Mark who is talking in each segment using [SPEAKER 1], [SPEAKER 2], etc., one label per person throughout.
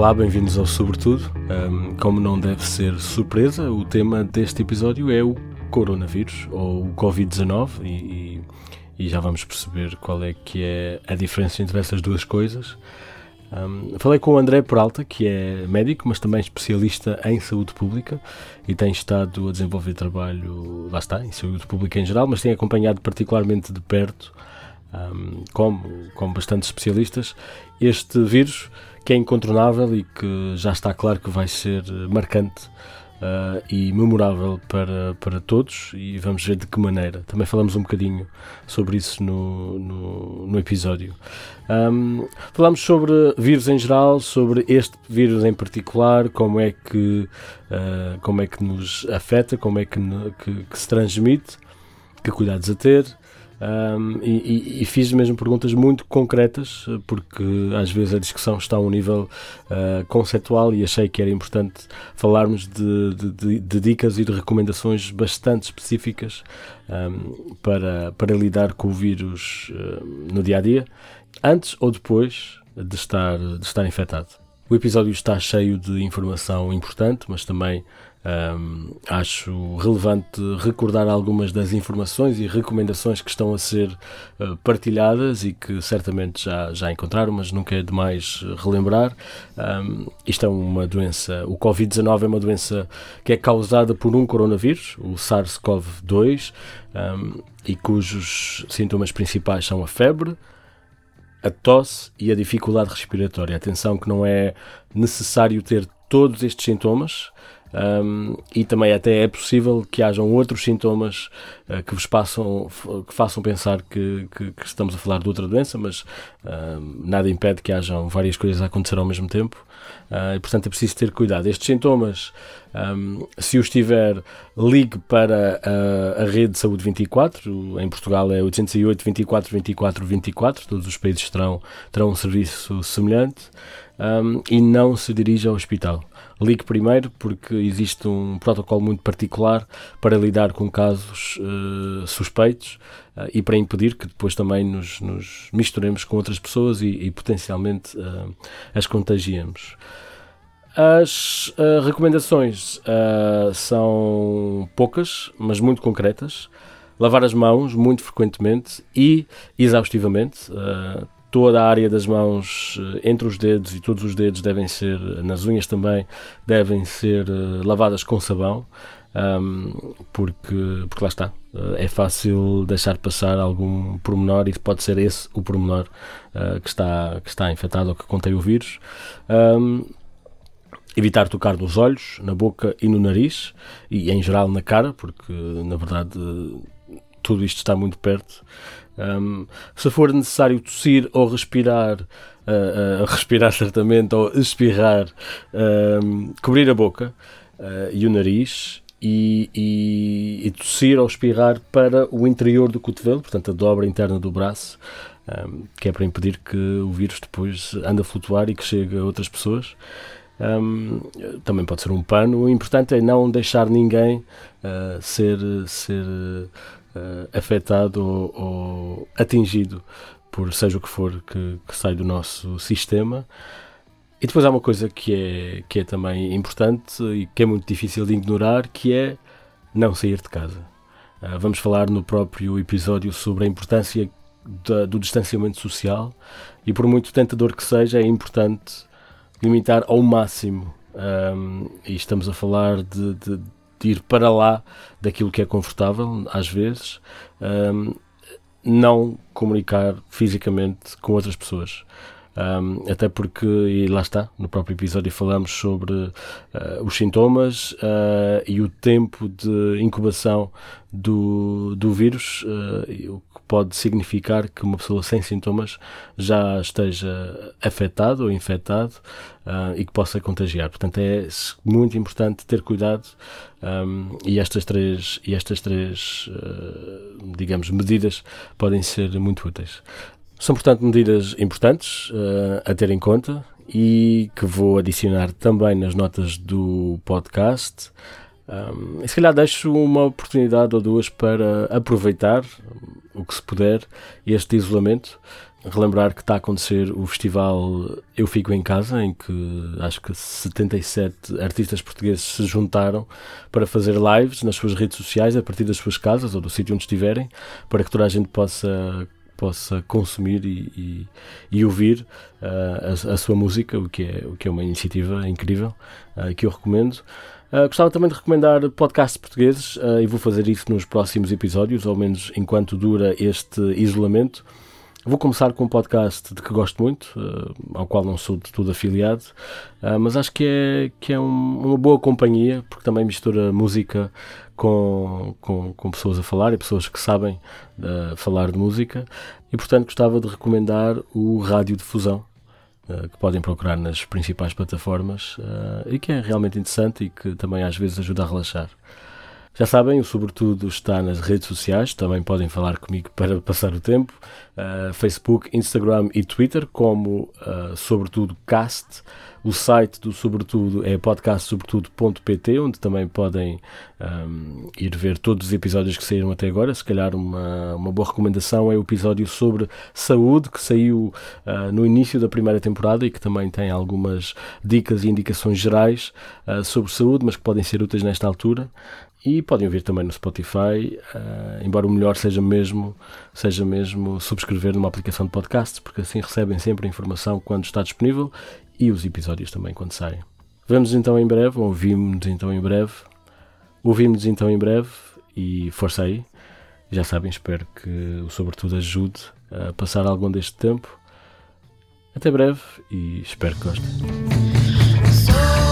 [SPEAKER 1] Olá, bem-vindos ao Sobretudo. Um, como não deve ser surpresa, o tema deste episódio é o coronavírus ou o Covid-19 e, e, já vamos perceber qual é que é a diferença entre essas duas coisas. Um, falei com o André Peralta, que é médico, mas também especialista em saúde pública e tem estado a desenvolver trabalho, lá está, em saúde pública em geral, mas tem acompanhado particularmente de perto, um, como, como bastantes especialistas, este vírus que é incontornável e que já está claro que vai ser marcante uh, e memorável para, para todos e vamos ver de que maneira. Também falamos um bocadinho sobre isso no, no, no episódio. Um, falamos sobre vírus em geral, sobre este vírus em particular, como é que, uh, como é que nos afeta, como é que, que, que se transmite, que cuidados a ter, um, e, e, fiz mesmo perguntas muito concretas, porque às vezes a discussão está a um nível uh, conceptual e achei que era importante falarmos de, de, de dicas e de recomendações bastante específicas um, para, para lidar com o vírus uh, no dia a dia, antes ou depois de estar, de estar infectado. O episódio está cheio de informação importante, mas também um, acho relevante recordar algumas das informações e recomendações que estão a ser uh, partilhadas e que certamente já, já encontraram, mas nunca é demais relembrar. Um, isto é uma doença, o Covid-19 é uma doença que é causada por um coronavírus, o SARS-CoV-2, um, e cujos sintomas principais são a febre, a tosse e a dificuldade respiratória. Atenção que não é necessário ter todos estes sintomas, um, e também até é possível que hajam outros sintomas uh, que vos passam, que façam pensar que, que, que, estamos a falar de outra doença, mas uh, nada impede que hajam várias coisas a acontecer ao mesmo tempo. Uh, e portanto é preciso ter cuidado. Estes sintomas, um, se os tiver, ligue para a, a rede de saúde 24, em Portugal é 808 24 24 24, todos os países terão, terão um serviço semelhante. Um, e não se dirija ao hospital ligue primeiro, porque existe um protocolo muito particular para lidar com casos uh, suspeitos uh, e para impedir que depois também nos, nos misturemos com outras pessoas e, e potencialmente uh, as contagiemos. As recomendações são poucas, mas muito concretas. Lavar as mãos muito frequentemente e exaustivamente toda a área das mãos eh, entre os dedos e todos os dedos devem ser, nas unhas também, devem ser uh, lavadas com sabão, um, porque, porque lá está, uh, é fácil deixar passar algum pormenor e pode ser esse o pormenor uh, que, está, que está infectado ou que contém o vírus. Um, evitar tocar nos olhos, na boca e no nariz e em geral na cara, porque na verdade tudo isto está muito perto. Um, se for necessário tossir ou respirar, uh, uh, respirar certamente ou espirrar, um, cobrir a boca uh, e o nariz e, e, e, tossir ou espirrar para o interior do cotovelo, portanto a dobra interna do braço, um, que é para impedir que o vírus depois ande a flutuar e que chegue a outras pessoas. Um, também pode ser um pano. O importante é não deixar ninguém uh, ser, ser uh, afetado ou, ou, atingido por seja o que for que, que, sai do nosso sistema. E depois há uma coisa que é, que é também importante e que é muito difícil de ignorar, que é não sair de casa. Uh, vamos falar no próprio episódio sobre a importância da, do distanciamento social e por muito tentador que seja, é importante limitar ao máximo. Um, e estamos a falar de de ir para lá daquilo que é confortável, às vezes, um, não comunicar fisicamente com outras pessoas. Um, até porque, e lá está, no próprio episódio falamos sobre uh, os sintomas uh, e o tempo de incubação do, do vírus, uh, pode significar que uma pessoa sem sintomas já esteja afetado ou infectado e que possa contagiar. Portanto, é muito importante ter cuidado um, e estas três, e estas três digamos, medidas podem ser muito úteis. São, portanto, medidas importantes uh, a ter em conta e que vou adicionar também nas notas do podcast. Um, se calhar deixo uma oportunidade ou duas para aproveitar o que se puder este isolamento. Relembrar que está a acontecer o festival Eu Fico em Casa, em que acho que 77 artistas portugueses se juntaram para fazer lives nas suas redes sociais, a partir das suas casas ou do sítio onde estiverem, para que toda a gente possa possa consumir e, e, e ouvir uh, a, a, sua música, o que é, o que é uma iniciativa incrível uh, que eu recomendo. Uh, gostava também de recomendar podcasts portugueses e vou fazer isso nos próximos episódios, ao menos enquanto dura este isolamento. Vou começar com um podcast de que gosto muito, uh, ao qual não sou de tudo afiliado, uh, mas acho que é, que é um, uma boa companhia, porque também mistura música com, com, com pessoas a falar e pessoas que sabem uh, falar de música, e portanto gostava de recomendar o Rádio Difusão, que podem procurar nas principais plataformas e que é realmente interessante e que também às vezes ajuda a relaxar. Já sabem, o Sobretudo está nas redes sociais, também podem falar comigo para passar o tempo. Uh, Facebook, Instagram e Twitter, como uh, Sobretudo Cast. O site do Sobretudo é podcastsobretudo.pt, onde também podem um, ir ver todos os episódios que saíram até agora. Se calhar uma, uma boa recomendação é o episódio sobre saúde, que saiu uh, no início da primeira temporada e que também tem algumas dicas e indicações gerais uh, sobre saúde, mas que podem ser úteis nesta altura e podem ouvir também no Spotify, uh, embora o melhor seja mesmo, seja mesmo subscrever numa aplicação de podcast, porque assim recebem sempre a informação quando está disponível e os episódios também quando saem. Vemos então em breve, ouvimos então em breve, ouvimos então em breve e força aí. Já sabem, espero que o Sobretudo ajude a passar algum deste tempo. Até breve e espero que gostem.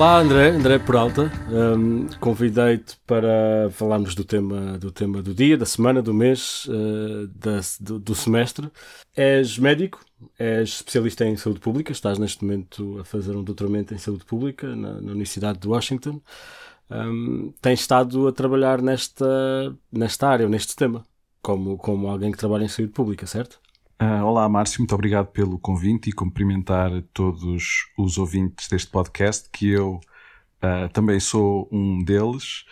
[SPEAKER 1] Olá André, André Peralta, um, convidei-te para falarmos do tema, do tema do dia, da semana, do mês, uh, da, do, do, semestre. És médico, és especialista em saúde pública, estás neste momento a fazer um doutoramento em saúde pública na, na Universidade de Washington. Um, tens estado a trabalhar nesta, nesta área, neste tema, como, como alguém que trabalha em saúde pública, certo?
[SPEAKER 2] Uh, olá, Márcio, muito obrigado pelo convite e cumprimentar todos os ouvintes deste podcast, que eu uh, também sou um deles.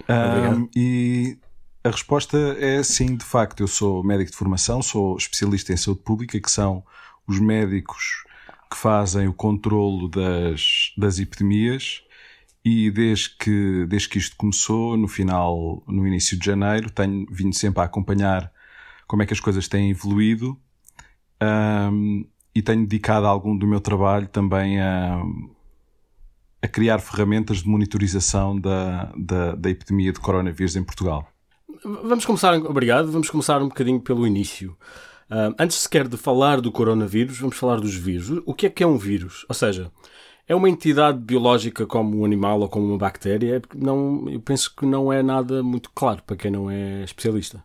[SPEAKER 2] Uh, e a resposta é sim, de facto. Eu sou médico de formação, sou especialista em saúde pública, que são os médicos que fazem o controlo das, das epidemias. E desde que, desde que isto começou, no final, no início de janeiro, tenho vindo sempre a acompanhar como é que as coisas têm evoluído um, e tenho dedicado algum do meu trabalho também a, a criar ferramentas de monitorização da, da, da, epidemia de coronavírus em Portugal.
[SPEAKER 1] Vamos começar, obrigado, vamos começar um bocadinho pelo início. Uh, antes sequer de falar do coronavírus, vamos falar dos vírus. O que é que é um vírus? Ou seja, é uma entidade biológica como um animal ou como uma bactéria? Não, eu penso que não é nada muito claro para quem não é especialista.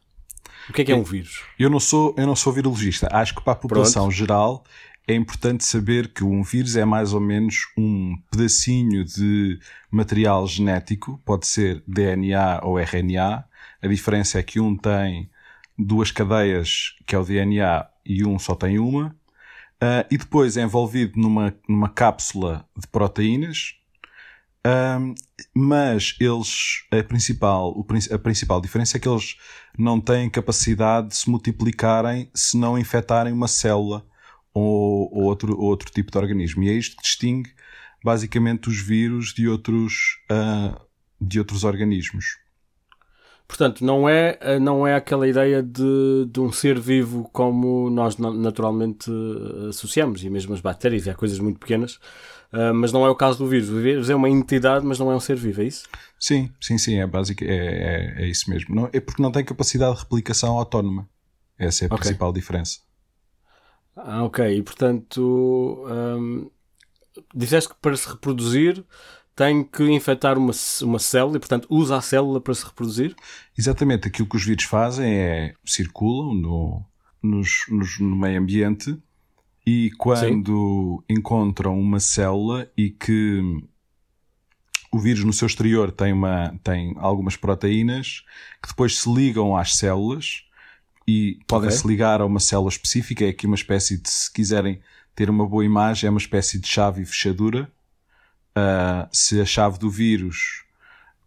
[SPEAKER 1] O que é que é um vírus?
[SPEAKER 2] Eu não sou, eu não sou virologista. Acho que para a população Pronto. geral é importante saber que um vírus é mais ou menos um pedacinho de material genético, pode ser DNA ou RNA. A diferença é que um tem duas cadeias, que é o DNA, e um só tem uma. Uh, e depois é envolvido numa, numa cápsula de proteínas, um, mas eles, a principal, a principal diferença é que eles não têm capacidade de se multiplicarem se não infectarem uma célula ou, ou outro, outro tipo de organismo. E é isto que distingue basicamente os vírus de outros, uh, de outros organismos.
[SPEAKER 1] Portanto, não é, não é aquela ideia de, de um ser vivo como nós naturalmente associamos, e mesmo as bactérias, e há coisas muito pequenas Uh, mas não é o caso do vírus. O vírus é uma entidade, mas não é um ser vivo, é isso?
[SPEAKER 2] Sim, sim, sim, é básico, é, é, é isso mesmo. Não, é porque não tem capacidade de replicação autónoma. Essa é a okay. principal diferença.
[SPEAKER 1] Ah, ok. E portanto, um, disseste que para se reproduzir tem que infectar uma, uma célula e, portanto, usa a célula para se reproduzir?
[SPEAKER 2] Exatamente. Aquilo que os vírus fazem é circulam no, nos, nos, no meio ambiente e quando Sim. encontram uma célula e que o vírus no seu exterior tem, uma, tem algumas proteínas que depois se ligam às células e podem okay. se ligar a uma célula específica. É aqui uma espécie de, se quiserem ter uma boa imagem, é uma espécie de chave e fechadura. Uh, se a chave do vírus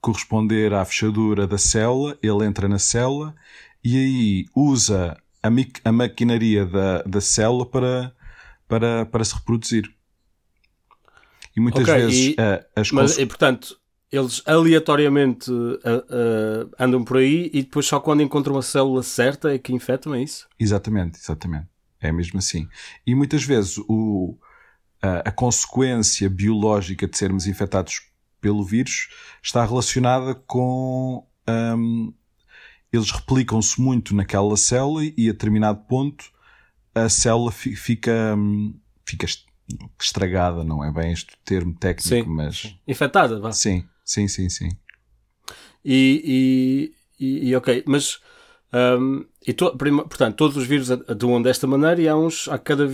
[SPEAKER 2] corresponder à fechadura da célula, ele entra na célula e aí usa a, a maquinaria da, da célula para, para, para se reproduzir. E muitas okay, vezes e, uh, as
[SPEAKER 1] mas, e, portanto, eles aleatoriamente uh, uh, andam por aí e depois só quando encontram a célula certa é que infectam, é isso?
[SPEAKER 2] Exatamente, exatamente. É mesmo assim. E muitas vezes o, a, consequência biológica de sermos infectados pelo vírus está relacionada com. Um, eles replicam-se muito naquela célula e a determinado ponto a célula fica, hum, fica estragada, não é bem este termo técnico, sim, mas.
[SPEAKER 1] Infectada, vá.
[SPEAKER 2] Sim, sim, sim, sim.
[SPEAKER 1] E, e, e ok, mas. Um, e to, portanto, todos os vírus atuam desta maneira e há uns. Há cada,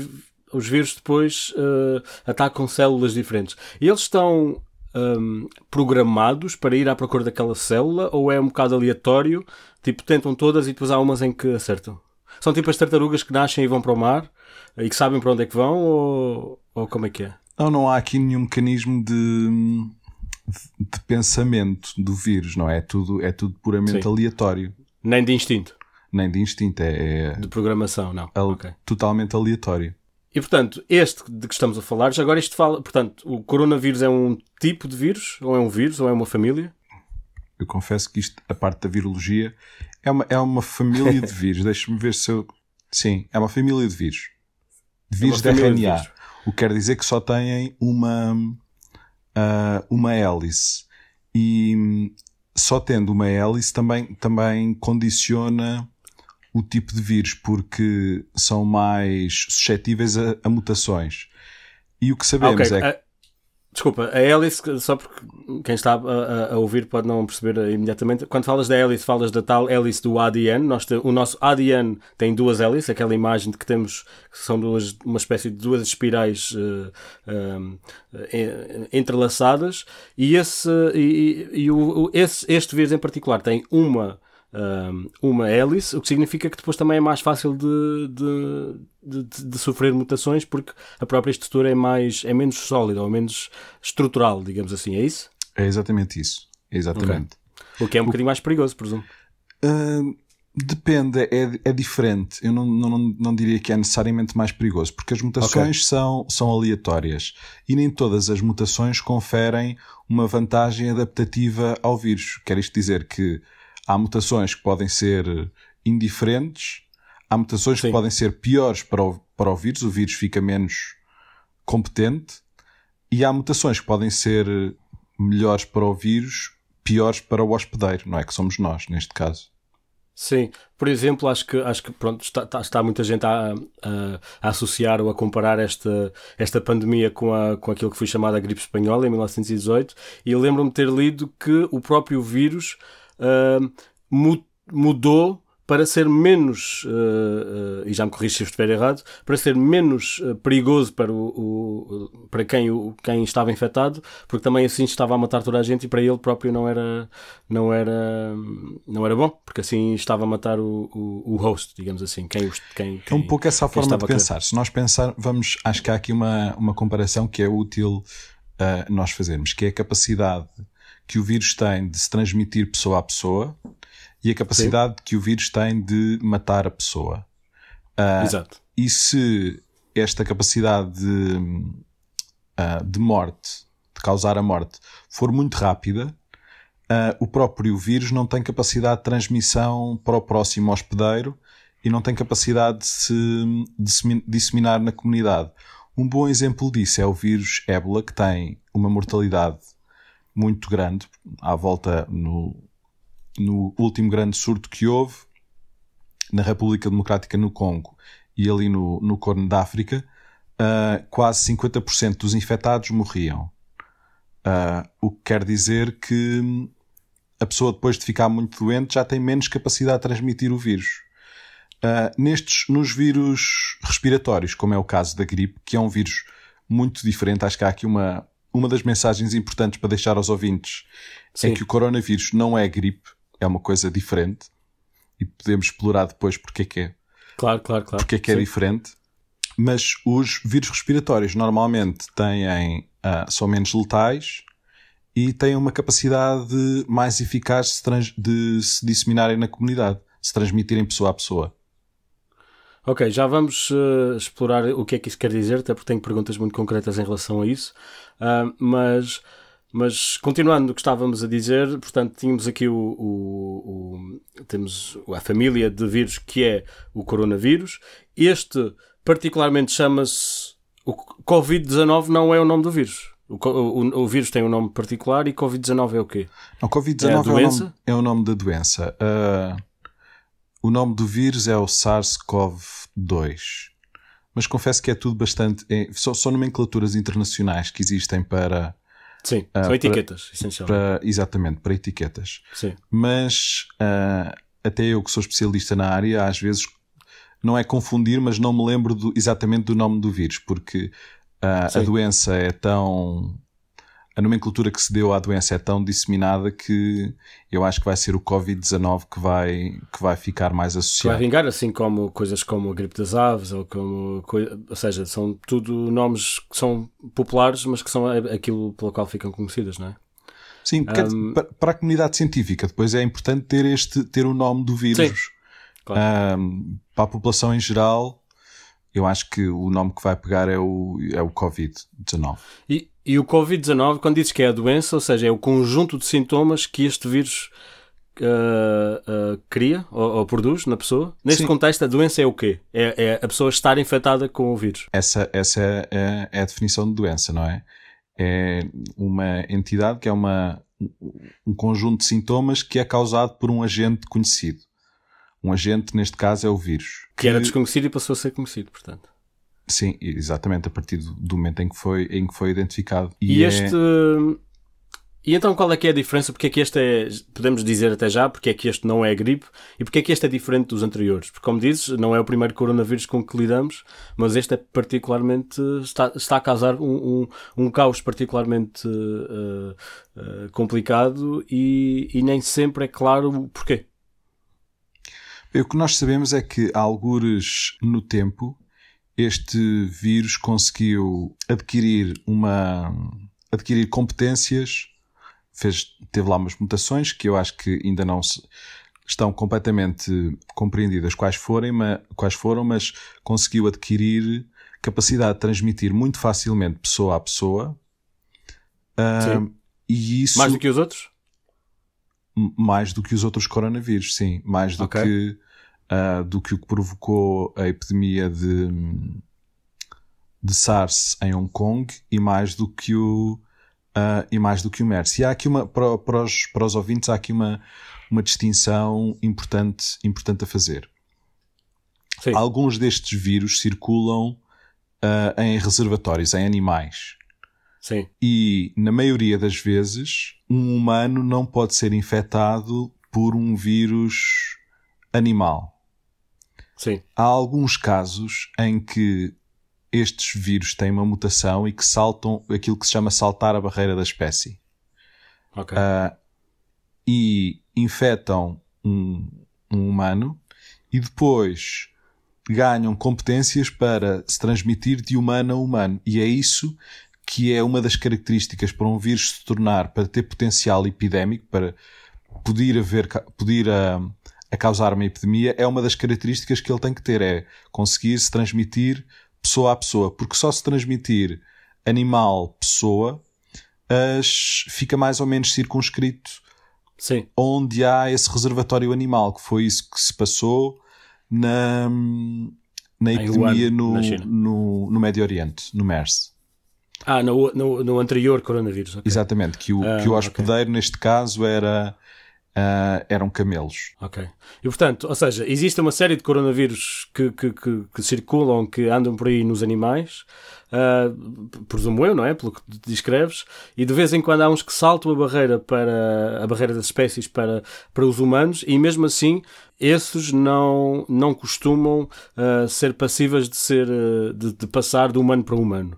[SPEAKER 1] os vírus depois uh, atacam células diferentes. E eles estão um, programados para ir à procura daquela célula ou é um bocado aleatório? Tipo, tentam todas e depois há umas em que acertam? São tipo as tartarugas que nascem e vão para o mar e que sabem para onde é que vão ou, ou como é que é?
[SPEAKER 2] Não, não há aqui nenhum mecanismo de, de pensamento do vírus, não é? É tudo, é tudo puramente Sim. aleatório.
[SPEAKER 1] Nem de instinto?
[SPEAKER 2] Nem de instinto, é. é
[SPEAKER 1] de programação, não.
[SPEAKER 2] É okay. Totalmente aleatório.
[SPEAKER 1] E portanto, este de que estamos a falar, já agora isto fala. Portanto, o coronavírus é um tipo de vírus? Ou é um vírus? Ou é uma família?
[SPEAKER 2] Eu confesso que isto, a parte da virologia, é uma, é uma família de vírus. Deixa-me ver se eu. Sim, é uma família de vírus. De vírus é de RNA. De vírus. O que quer dizer que só têm uma, uh, uma hélice. E só tendo uma hélice também, também condiciona o tipo de vírus, porque são mais suscetíveis a, a mutações. E o que sabemos okay. é que.
[SPEAKER 1] Desculpa, a hélice, só porque quem está a, a, ouvir pode não perceber imediatamente. Quando falas da hélice, falas da tal hélice do ADN. Nós te, o nosso ADN tem duas hélices, aquela imagem de que temos, que são duas, uma espécie de duas espirais uh, entrelaçadas. E, esse, e, e o, esse, este vírus em particular tem uma uma hélice, o que significa que depois também é mais fácil de, de, de, de, sofrer mutações porque a própria estrutura é, mais, é menos sólida ou menos estrutural, digamos assim, é isso?
[SPEAKER 2] É exatamente isso. É exatamente.
[SPEAKER 1] Okay. O que é um o... bocadinho mais perigoso, presumo.
[SPEAKER 2] Uh, depende, é, é diferente. Eu não, não, não diria que é necessariamente mais perigoso, porque as mutações okay. são, são aleatórias e nem todas as mutações conferem uma vantagem adaptativa ao vírus. Quer isto dizer que há mutações que podem ser indiferentes, há mutações Sim. que podem ser piores para o, para o vírus, o vírus fica menos competente, e há mutações que podem ser melhores para o vírus, piores para o hospedeiro, não é? Que somos nós, neste caso.
[SPEAKER 1] Sim, por exemplo, acho que, acho que pronto, está, está, muita gente a, a, a, associar ou a comparar esta, esta pandemia com, a, com aquilo que foi chamada a gripe espanhola em 1918, e lembro-me de ter lido que o próprio vírus uh, mudou para ser menos, uh, uh, e já me corrigi se estiver errado, para ser menos uh, perigoso para, o, o, para quem, o, quem estava infectado, porque também assim estava a matar toda a gente e para ele próprio não era, não era, não era bom, porque assim estava a matar o, o, o host, digamos assim. Quem, quem,
[SPEAKER 2] quem, é um pouco essa a forma de pensar. Se nós pensar, vamos, acho que há aqui uma, uma comparação que é útil nós fazermos, que é a capacidade que o vírus tem de se transmitir pessoa a pessoa e a capacidade Sim. que o vírus tem de matar a pessoa. Uh, Exato. E se esta capacidade de, uh, de morte, de causar a morte, for muito rápida, uh, o próprio vírus não tem capacidade de transmissão para o próximo hospedeiro e não tem capacidade de se disseminar na comunidade. Um bom exemplo disso é o vírus ébola, que tem uma mortalidade muito grande, à volta no, no último grande surto que houve na República Democrática no Congo e ali no, no Corno da África, uh, quase 50% dos infectados morriam. Uh, o que quer dizer que a pessoa, depois de ficar muito doente, já tem menos capacidade de transmitir o vírus. Uh, nestes, nos vírus respiratórios, como é o caso da gripe, que é um vírus muito diferente, acho que há aqui uma, uma das mensagens importantes para deixar aos ouvintes é Sim. é que o coronavírus não é gripe, é uma coisa diferente e podemos explorar depois porque é que é.
[SPEAKER 1] Claro, claro, claro.
[SPEAKER 2] Porque é que é diferente. Mas os vírus respiratórios normalmente têm, uh, são menos letais e têm uma capacidade mais eficaz de, de se disseminarem na comunidade, se transmitirem pessoa a pessoa.
[SPEAKER 1] Ok, já vamos uh, explorar o que é que isso quer dizer, até porque tenho perguntas muito concretas em relação a isso. Uh, mas, mas continuando o que estávamos a dizer, portanto, tínhamos aqui o, o, o, temos a família de vírus que é o coronavírus. Este, particularmente, chama-se. O Covid-19 não é o nome do vírus. O, o, o, vírus tem um nome particular e Covid-19 é o quê?
[SPEAKER 2] Não, Covid-19 é, é, o nome, é o nome da doença. Uh, o nome do vírus é o SARS-CoV-2. Mas confesso que é tudo bastante. É, só, só nomenclaturas internacionais que existem para.
[SPEAKER 1] Sim, uh, são etiquetas, essencialmente.
[SPEAKER 2] exatamente, para etiquetas.
[SPEAKER 1] Sim.
[SPEAKER 2] Mas uh, até eu que sou especialista na área, às vezes não é confundir, mas não me lembro do, exatamente do nome do vírus, porque uh, a doença é tão a nomenclatura que se deu à doença é tão disseminada que eu acho que vai ser o Covid-19 que vai, que vai ficar mais associado.
[SPEAKER 1] Vai vingar, assim como coisas como a gripe das aves, ou como. Ou seja, são tudo nomes que são populares, mas que são aquilo pelo qual ficam conhecidas, não é?
[SPEAKER 2] Sim, porque um, para a comunidade científica depois é importante ter este ter o nome do vírus. Sim, claro. um, para a população em geral, eu acho que o nome que vai pegar é o, é o Covid-19.
[SPEAKER 1] E, e o Covid-19, quando dizes que é a doença, ou seja, é o conjunto de sintomas que este vírus uh, uh, cria ou, ou, produz na pessoa. Neste Sim. contexto, a doença é o quê? É, é, a pessoa estar infectada com o vírus.
[SPEAKER 2] Essa, essa é, é, a definição de doença, não é? É uma entidade que é uma, um conjunto de sintomas que é causado por um agente conhecido. Um agente, neste caso, é o vírus.
[SPEAKER 1] Que, que era desconhecido e passou a ser conhecido, portanto.
[SPEAKER 2] Sim, exatamente, a partir do momento em que foi, em que foi identificado.
[SPEAKER 1] E, e é... este. E então qual é que é a diferença? Porque é que este é, podemos dizer até já, porque é que este não é gripe e porque é que este é diferente dos anteriores? Porque, como dizes, não é o primeiro coronavírus com que lidamos, mas este é particularmente, está, está a causar um, um, um caos particularmente uh, uh, complicado e, e nem sempre é claro o porquê.
[SPEAKER 2] O que nós sabemos é que, há algures no tempo, este vírus conseguiu adquirir uma adquirir competências, fez, teve lá umas mutações que eu acho que ainda não se, estão completamente compreendidas quais, forem, mas, quais foram, mas conseguiu adquirir capacidade de transmitir muito facilmente pessoa a pessoa. Uh, e isso,
[SPEAKER 1] mais do que os outros?
[SPEAKER 2] Mais do que os outros coronavírus, sim. Mais do okay. que uh, do que o que provocou a epidemia de, de SARS em Hong Kong e mais do que o uh, e mais do que o MERS. E há aqui uma para, para, os, para os ouvintes há aqui uma, uma distinção importante, importante a fazer. Sim. Alguns destes vírus circulam uh, em reservatórios, em animais.
[SPEAKER 1] Sim.
[SPEAKER 2] E na maioria das vezes, um humano não pode ser infectado por um vírus animal.
[SPEAKER 1] Sim.
[SPEAKER 2] Há alguns casos em que estes vírus têm uma mutação e que saltam aquilo que se chama saltar a barreira da espécie.
[SPEAKER 1] Okay. Uh,
[SPEAKER 2] e infectam um, um humano e depois ganham competências para se transmitir de humano a humano. E é isso que é uma das características para um vírus se tornar, para ter potencial epidémico, para poder haver, poder, uh, a causar uma epidemia, é uma das características que ele tem que ter, é conseguir se transmitir pessoa a pessoa, porque só se transmitir animal-pessoa fica mais ou menos circunscrito
[SPEAKER 1] Sim.
[SPEAKER 2] onde há esse reservatório animal, que foi isso que se passou na, na epidemia no, no, no, Médio Oriente, no MERS.
[SPEAKER 1] Ah, no, no, no anterior coronavírus. Okay.
[SPEAKER 2] Exatamente, que o, ah, que o hospedeiro okay. neste caso era uh, eram camelos.
[SPEAKER 1] Ok. E portanto, ou seja, existe uma série de coronavírus que, que, que, que circulam, que andam por aí nos animais, uh, presumo eu, não é? Pelo que descreves, e de vez em quando há uns que saltam a barreira para a barreira das espécies para, para os humanos, e mesmo assim esses não, não costumam uh, ser passíveis de, ser, de, de, passar de humano para humano.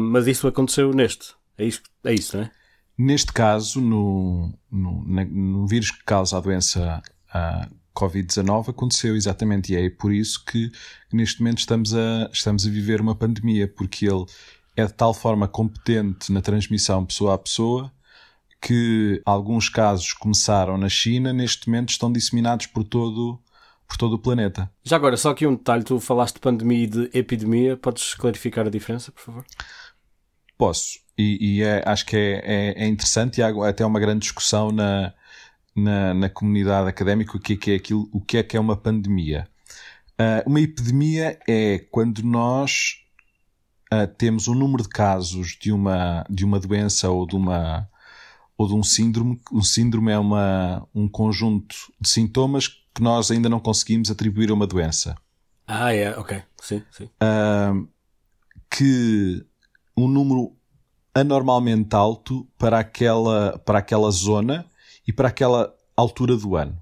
[SPEAKER 1] Mas isso aconteceu neste. É isso, é isso, não é?
[SPEAKER 2] Neste caso, no, no, no vírus que causa a doença a Covid-19, aconteceu exatamente. E é por isso que neste momento estamos a, estamos a viver uma pandemia, porque ele é de tal forma competente na transmissão pessoa a pessoa que alguns casos começaram na China, neste momento estão disseminados por todo, por todo o planeta.
[SPEAKER 1] Já agora, só aqui um detalhe: tu falaste de pandemia e de epidemia, podes clarificar a diferença, por favor?
[SPEAKER 2] Posso e, e é, acho que é, é, é, interessante e há até uma grande discussão na, na, na comunidade académica o que é, que é aquilo, o que é que é uma pandemia. Uh, uma epidemia é quando nós uh, temos um número de casos de uma, de uma doença ou de uma ou de um síndrome. Um síndrome é uma, um conjunto de sintomas que nós ainda não conseguimos atribuir a uma doença.
[SPEAKER 1] Ah, é, ok. Sim, sim.
[SPEAKER 2] Uh, que um número anormalmente alto para aquela, para aquela zona e para aquela altura do ano.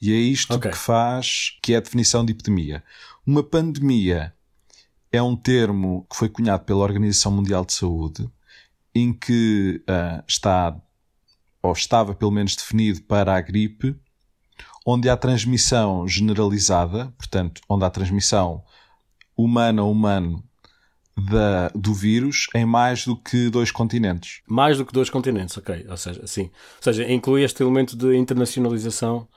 [SPEAKER 2] E é isto okay. que faz, que é a definição de epidemia. Uma pandemia é um termo que foi cunhado pela Organização Mundial de Saúde, em que uh, está, ou estava pelo menos definido para a gripe, onde há transmissão generalizada, portanto, onde há transmissão humano a humano da, do vírus em mais do que dois continentes.
[SPEAKER 1] Mais do que dois continentes, ok. Ou seja, sim. Ou seja, inclui este elemento de internacionalização.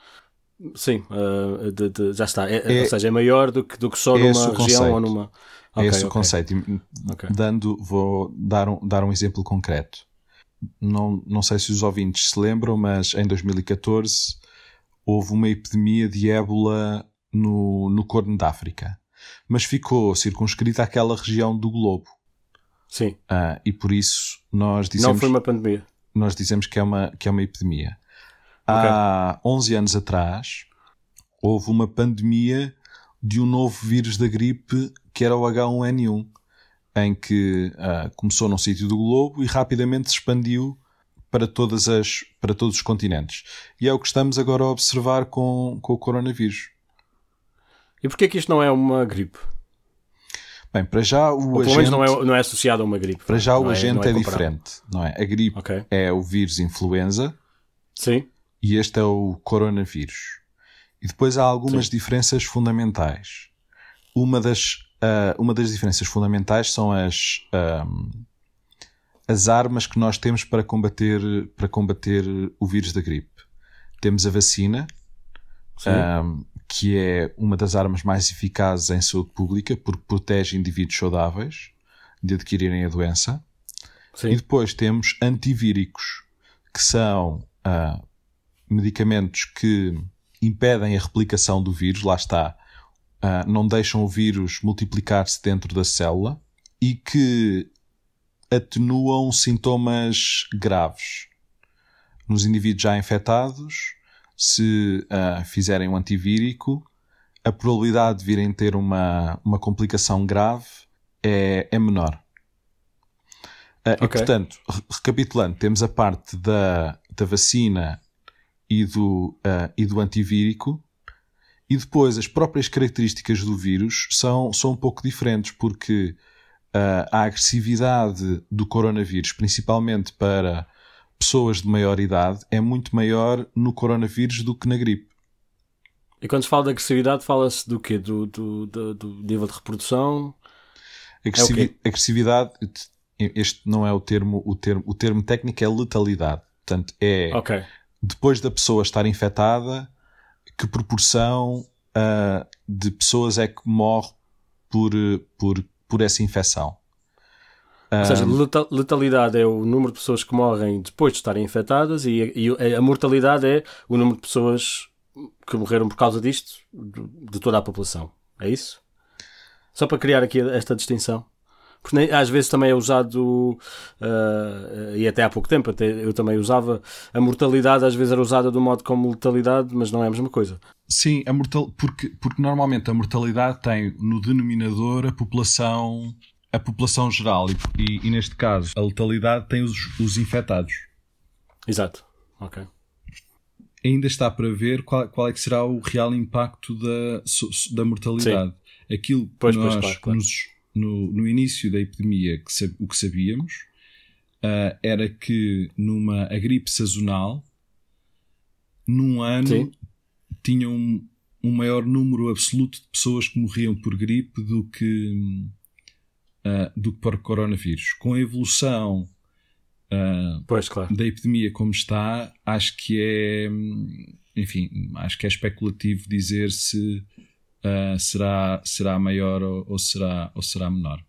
[SPEAKER 1] Sim, uh, de, de, já está. É, é, ou seja, é maior do que, do que só numa região ou numa.
[SPEAKER 2] Okay, é esse okay. o conceito. Okay. Dando, vou dar um, dar um exemplo concreto. Não, não sei se os ouvintes se lembram, mas em 2014 houve uma epidemia de ébola no, no Corno da África mas ficou circunscrita àquela região do globo.
[SPEAKER 1] Sim.
[SPEAKER 2] Uh, e por isso nós dizemos.
[SPEAKER 1] Não foi uma pandemia.
[SPEAKER 2] Nós dizemos que é uma, que é uma epidemia. Okay. Há 11 anos atrás houve uma pandemia de um novo vírus da gripe que era o H1N1, em que uh, começou num sítio do globo e rapidamente se expandiu para, todas as, para todos os continentes. E é o que estamos agora a observar com, com o coronavírus.
[SPEAKER 1] E porquê que isto não é uma gripe?
[SPEAKER 2] Bem, para já o Ou,
[SPEAKER 1] agente... não é, não é associado a uma gripe.
[SPEAKER 2] Para já o é, agente é, é diferente, não é? A gripe okay. é o vírus influenza.
[SPEAKER 1] Sim.
[SPEAKER 2] E este é o coronavírus. E depois há algumas Sim. diferenças fundamentais. Uma das, uh, uma das diferenças fundamentais são as, um, as armas que nós temos para combater, para combater o vírus da gripe. Temos a vacina, um, que é uma das armas mais eficazes em saúde pública, porque protege indivíduos saudáveis de adquirirem a doença. Sim. E depois temos antivíricos, que são uh, medicamentos que impedem a replicação do vírus, lá está, uh, não deixam o vírus multiplicar-se dentro da célula e que atenuam sintomas graves nos indivíduos já infectados se uh, fizerem um antivírico, a probabilidade de virem ter uma, uma complicação grave é, é menor. Uh, okay. E portanto, recapitulando, temos a parte da, da vacina e do, uh, e do antivírico, e depois as próprias características do vírus são, são um pouco diferentes, porque a agressividade do coronavírus, principalmente para pessoas de maior idade é muito maior no coronavírus do que na gripe.
[SPEAKER 1] E quando se fala de agressividade, fala-se do quê? Do, do, do, do, nível de reprodução?
[SPEAKER 2] Agressivi é agressividade, este não é o termo, o termo, o termo técnico é letalidade. Portanto, é okay. depois da pessoa estar infectada, que proporção uh, de pessoas é que morre por, por, por essa infecção?
[SPEAKER 1] Ou seja, letalidade é o número de pessoas que morrem depois de estarem infectadas e, e a mortalidade é o número de pessoas que morreram por causa disto de toda a população. É isso? Só para criar aqui esta distinção. Porque às vezes também é usado, uh, e até há pouco tempo até eu também usava, a mortalidade às vezes era usada do modo como letalidade, mas não é a mesma coisa.
[SPEAKER 2] Sim, a mortal, porque, porque normalmente a mortalidade tem no denominador a população, a população geral e, e, e neste caso a letalidade tem os, os infectados.
[SPEAKER 1] Exato, ok
[SPEAKER 2] ainda está para ver qual, qual é que será o real impacto da, da mortalidade. Sim. Aquilo que pois, nós, pois, claro, claro. Nos, no, no início da epidemia, que, o que sabíamos uh, era que numa a gripe sazonal, num ano, Sim. tinha um, um maior número absoluto de pessoas que morriam por gripe do que, uh, do que por coronavírus. Com a evolução uh,
[SPEAKER 1] pois, claro.
[SPEAKER 2] da epidemia como está, acho que é, enfim, acho que é especulativo dizer se uh, será, será maior ou, ou, será, ou será menor.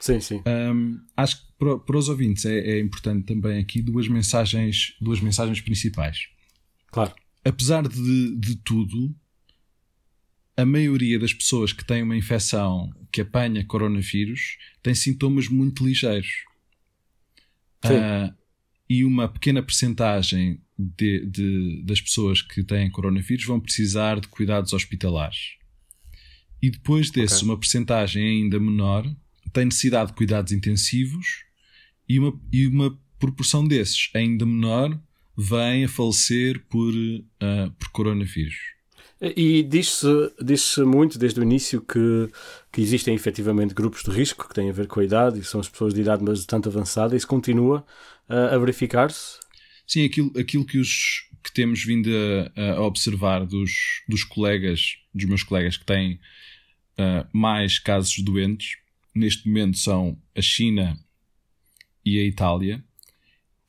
[SPEAKER 1] Sim, sim.
[SPEAKER 2] Um, acho que para, para os ouvintes é, é, importante também aqui duas mensagens, duas mensagens principais.
[SPEAKER 1] Claro.
[SPEAKER 2] Apesar de, de tudo, a maioria das pessoas que têm uma infecção que apanha coronavírus tem sintomas muito ligeiros. Uh, e uma pequena percentagem de, de, das pessoas que têm coronavírus vão precisar de cuidados hospitalares. E depois desse, okay. uma percentagem ainda menor tem necessidade de cuidados intensivos e uma, e uma proporção desses ainda menor vem a falecer por, uh, por coronavírus.
[SPEAKER 1] E diz-se diz muito desde o início que, que existem efetivamente grupos de risco que têm a ver com a idade e são as pessoas de idade bastante avançada. Isso continua uh, a verificar-se?
[SPEAKER 2] Sim, aquilo, aquilo que, os, que temos vindo a, a observar dos, dos colegas, dos meus colegas que têm uh, mais casos doentes, neste momento são a China e a Itália,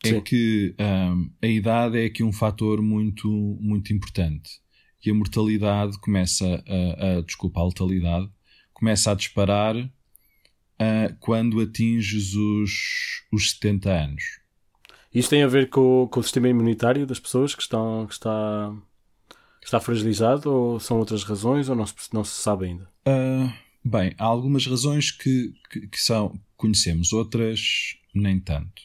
[SPEAKER 2] é Sim. é que um, a idade é aqui um fator muito, muito importante e a mortalidade começa a, a desculpa, a letalidade começa a disparar uh, quando atinges os, os 70 anos.
[SPEAKER 1] Isto tem a ver com, com o sistema imunitário das pessoas que, estão, que está, está fragilizado ou são outras razões ou não se, não se sabe ainda?
[SPEAKER 2] Uh, bem, há algumas razões que, que, que, são, conhecemos, outras nem tanto.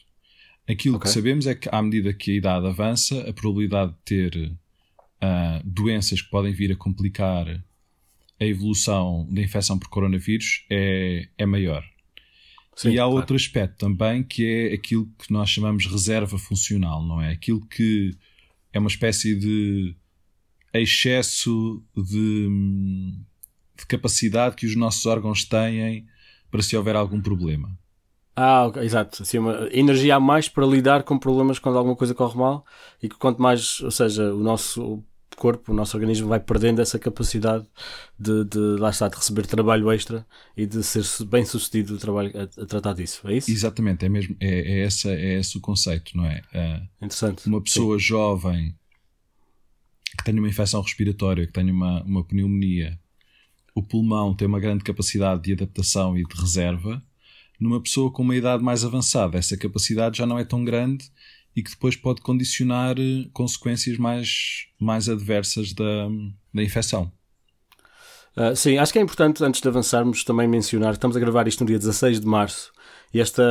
[SPEAKER 2] Aquilo okay. que sabemos é que à medida que a idade avança, a probabilidade de ter uh, doenças que podem vir a complicar a evolução da infecção por coronavírus é, é maior. Sim, e há claro. outro aspecto também que é aquilo que nós chamamos reserva funcional, não é? Aquilo que é uma espécie de excesso de, de capacidade que os nossos órgãos têm para se houver algum problema.
[SPEAKER 1] Ah, okay, exato. Assim, uma energia a mais para lidar com problemas quando alguma coisa corre mal e que quanto mais, ou seja, o nosso corpo, o nosso organismo vai perdendo essa capacidade de, de lá está, de receber trabalho extra e de ser bem sucedido o trabalho a, a tratar disso, é isso?
[SPEAKER 2] Exatamente, é mesmo, é, é, essa, é esse o conceito, não é? é
[SPEAKER 1] Interessante.
[SPEAKER 2] Uma pessoa Sim. jovem que tenha uma infecção respiratória, que tenha uma, uma pneumonia, o pulmão tem uma grande capacidade de adaptação e de reserva. Numa pessoa com uma idade mais avançada, essa capacidade já não é tão grande e que depois pode condicionar eh, consequências mais, mais adversas da, da infecção.
[SPEAKER 1] Uh, sim, acho que é importante, antes de avançarmos, também mencionar, estamos a gravar isto no dia 16 de março e esta,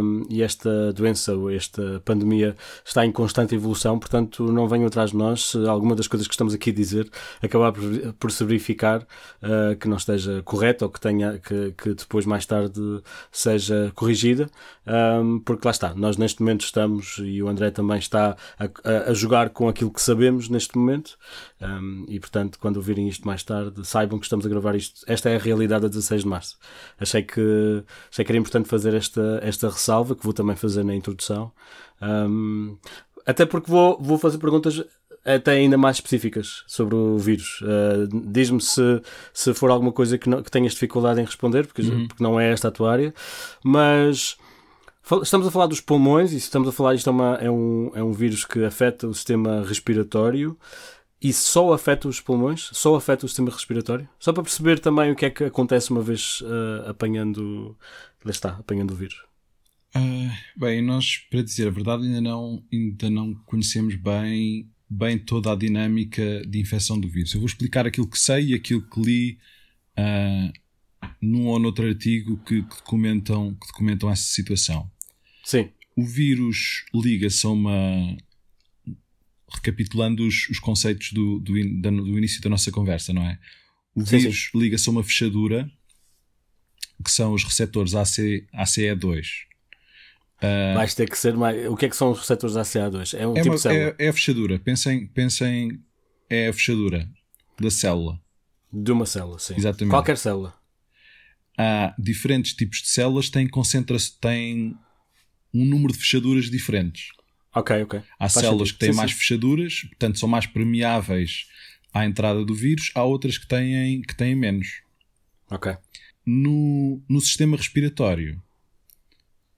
[SPEAKER 1] um, e esta doença ou esta pandemia está em constante evolução, portanto não venham atrás de nós. Se alguma das coisas que estamos aqui a dizer acabar por, por se verificar uh, que não esteja correta ou que tenha que, que depois mais tarde seja corrigida, um, porque lá está, nós neste momento estamos e o André também está a, a jogar com aquilo que sabemos neste momento. Um, e portanto quando ouvirem isto mais tarde saibam que estamos a gravar isto, esta é a realidade a 16 de março. Achei que, achei que era importante fazer esta, esta ressalva, que vou também fazer na introdução. Um, até porque vou, vou fazer perguntas até ainda mais específicas sobre o vírus. Uh, Diz-me se, se for alguma coisa que, não, que tenhas dificuldade em responder, porque, uhum. porque não é esta a tua área, mas estamos a falar dos pulmões e estamos a falar, isto é, uma, é, um, é um vírus que afeta o sistema respiratório e só afeta os pulmões? Só afeta o sistema respiratório? Só para perceber também o que é que acontece uma vez uh, apanhando está, apanhando o vírus?
[SPEAKER 2] Uh, bem, nós, para dizer a verdade, ainda não, ainda não conhecemos bem, bem toda a dinâmica de infecção do vírus. Eu vou explicar aquilo que sei e aquilo que li uh, num ou noutro artigo que, que, documentam, que documentam essa situação.
[SPEAKER 1] Sim.
[SPEAKER 2] O vírus liga-se a uma. Recapitulando os, os conceitos do, do, do, início da nossa conversa, não é? O vírus liga-se a uma fechadura que são os receptores AC, ACE2.
[SPEAKER 1] Uh, Vais ter que ser mais. O que é que são os receptores ACE2? É um
[SPEAKER 2] é
[SPEAKER 1] tipo
[SPEAKER 2] uma,
[SPEAKER 1] de célula?
[SPEAKER 2] É, é a fechadura. Pensem, pensem. É a fechadura da célula.
[SPEAKER 1] De uma célula, sim.
[SPEAKER 2] Exatamente.
[SPEAKER 1] Qualquer célula.
[SPEAKER 2] Há diferentes tipos de células têm, concentra têm um número de fechaduras diferentes.
[SPEAKER 1] Ok, ok.
[SPEAKER 2] Há Faz células sentido. que têm sim, mais sim. fechaduras, portanto são mais permeáveis à entrada do vírus, há outras que têm, que têm menos.
[SPEAKER 1] Ok.
[SPEAKER 2] No, no sistema respiratório,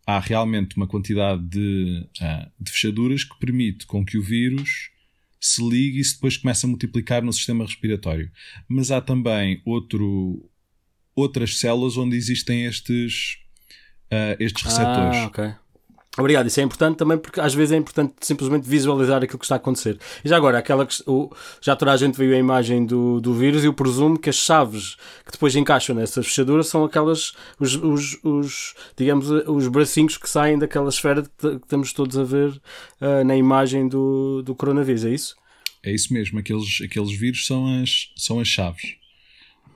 [SPEAKER 2] há realmente uma quantidade de, uh, de fechaduras que permite com que o vírus se ligue e depois comece a multiplicar no sistema respiratório. Mas há também outro, outras células onde existem estes, uh, estes receptores.
[SPEAKER 1] Ah, ok. Obrigado, isso é importante também porque às vezes é importante simplesmente visualizar aquilo que está a acontecer. E já agora, aquela que, o, já toda a gente viu a imagem do, do vírus e eu presumo que as chaves que depois encaixam nessas fechaduras são aquelas, os, os, os digamos, os bracinhos que saem daquela esfera que, que estamos todos a ver uh, na imagem do, do coronavírus, é isso?
[SPEAKER 2] É isso mesmo, aqueles, aqueles vírus são as, são as chaves.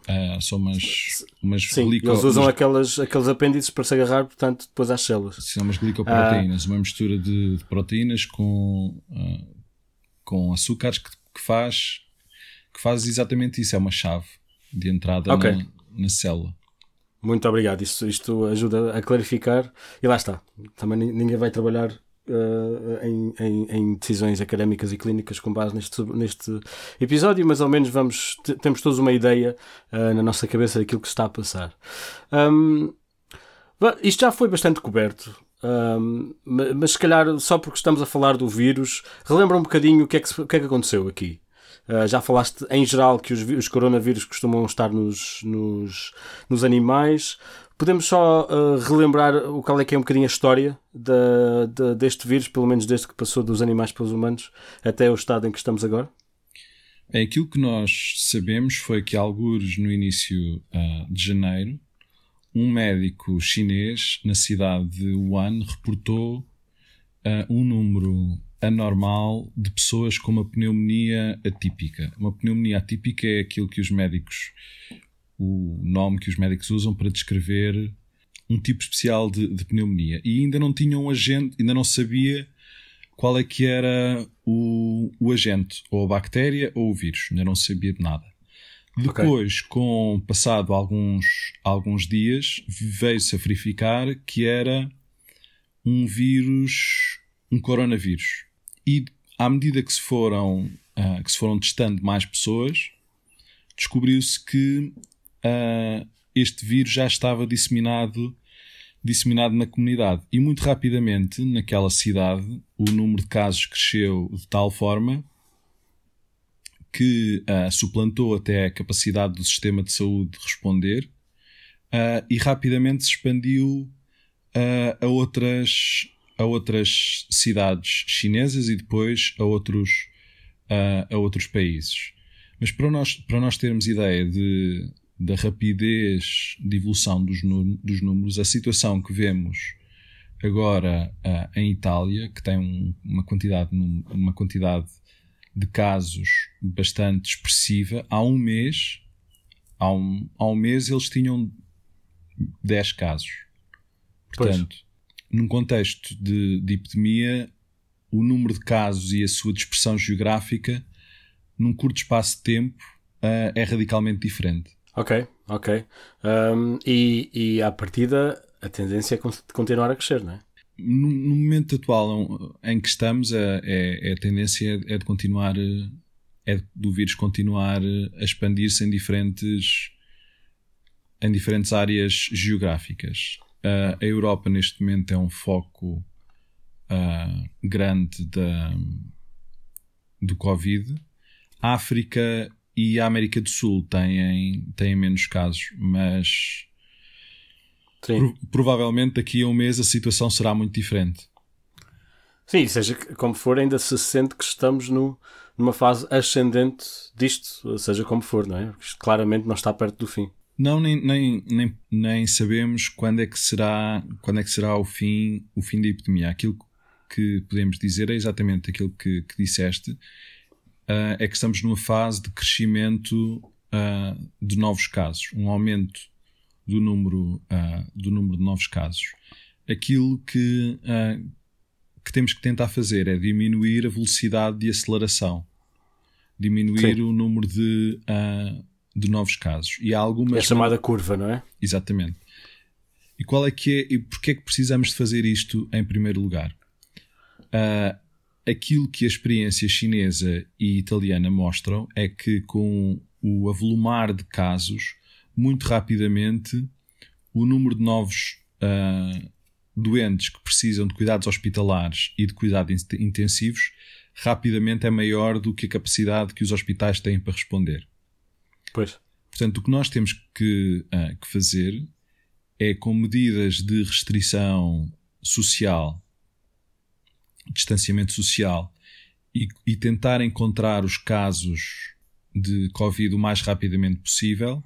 [SPEAKER 2] Uh, são umas, umas
[SPEAKER 1] Sim, glico... eles usam umas... aquelas, aqueles apêndices para se agarrar, portanto, depois às células.
[SPEAKER 2] São umas glicoproteínas, uh... uma mistura de, de proteínas com, uh, com açúcares que, que, faz, que faz exatamente isso. É uma chave de entrada okay. na, na célula.
[SPEAKER 1] Muito obrigado. Isto, isto ajuda a clarificar. E lá está. Também ninguém vai trabalhar uh, em, em, em, decisões académicas e clínicas com base neste, neste episódio, mas ao menos vamos temos todos uma ideia uh, na nossa cabeça daquilo que está a passar. Um, isto já foi bastante coberto. Um, mas se calhar só porque estamos a falar do vírus, relembra um bocadinho o que é que, o que, é que aconteceu aqui. Uh, já falaste em geral que os, os coronavírus costumam estar nos, nos, nos animais. Podemos só uh, relembrar o qual é que é um bocadinho a história de, deste vírus, pelo menos desde que passou dos animais para os humanos até o estado em que estamos agora?
[SPEAKER 2] Bem, aquilo que nós sabemos foi que, alguns no início uh, de janeiro, um médico chinês na cidade de Wuhan reportou uh, um número anormal de pessoas com uma pneumonia atípica. Uma pneumonia atípica é aquilo que os médicos o nome que os médicos usam para descrever um tipo especial de, de pneumonia. E ainda não tinham um agente, ainda não sabia qual é que era o, o agente, ou a bactéria ou o vírus, ainda não sabia de nada. Depois, okay. com passado alguns, alguns dias, veio-se a verificar que era um vírus, um coronavírus. E à medida que se foram, uh, que se foram testando mais pessoas, descobriu-se que uh, este vírus já estava disseminado, disseminado na comunidade. E muito rapidamente, naquela cidade, o número de casos cresceu de tal forma que uh, suplantou até a capacidade do sistema de saúde de responder uh, e rapidamente se expandiu uh, a, outras, a outras cidades chinesas e depois a outros, a outros países. Mas para nós, para nós termos ideia de, da rapidez de evolução dos, dos números, a situação que vemos agora uh, em Itália, que tem um, uma, quantidade, uma quantidade de casos bastante expressiva, há um mês, há um, há um mês eles tinham 10 casos. Portanto, pois. Num contexto de, de epidemia, o número de casos e a sua dispersão geográfica, num curto espaço de tempo, uh, é radicalmente diferente.
[SPEAKER 1] Ok, ok. Um, e, e à partida a tendência é continuar a crescer, não é?
[SPEAKER 2] No, no momento atual em que estamos, a, é, é a tendência é de continuar, é do vírus continuar a expandir-se em diferentes, em diferentes áreas geográficas. Uh, a Europa, neste momento, é um foco uh, grande da, do Covid. A África e a América do Sul têm, têm menos casos, mas pro, provavelmente daqui a um mês a situação será muito diferente.
[SPEAKER 1] Sim, seja como for, ainda se sente que estamos no, numa fase ascendente disto, seja como for, não é? Isto claramente não está perto do fim.
[SPEAKER 2] Não, nem, nem, nem, nem sabemos quando é que será, quando é que será o fim, o fim da epidemia. Aquilo que podemos dizer é exatamente aquilo que, que disseste, uh, é que estamos numa fase de crescimento uh, de novos casos, um aumento do número, uh, do número de novos casos. Aquilo que, que temos que tentar fazer é diminuir a velocidade de aceleração, diminuir Sim. o número de, de novos casos.
[SPEAKER 1] E há algumas. É chamada curva, não é?
[SPEAKER 2] Exatamente. E qual é que é e porquê é que precisamos de fazer isto em primeiro lugar? Uh, aquilo que a experiência chinesa e italiana mostram é que com o avolumar de casos, muito rapidamente o número de novos uh, doentes que precisam de cuidados hospitalares e de cuidados intensivos rapidamente é maior do que a capacidade que os hospitais têm para responder.
[SPEAKER 1] Pois.
[SPEAKER 2] Portanto, o que nós temos que, uh, que fazer é, com medidas de restrição social distanciamento social e, e, tentar encontrar os casos de Covid o mais rapidamente possível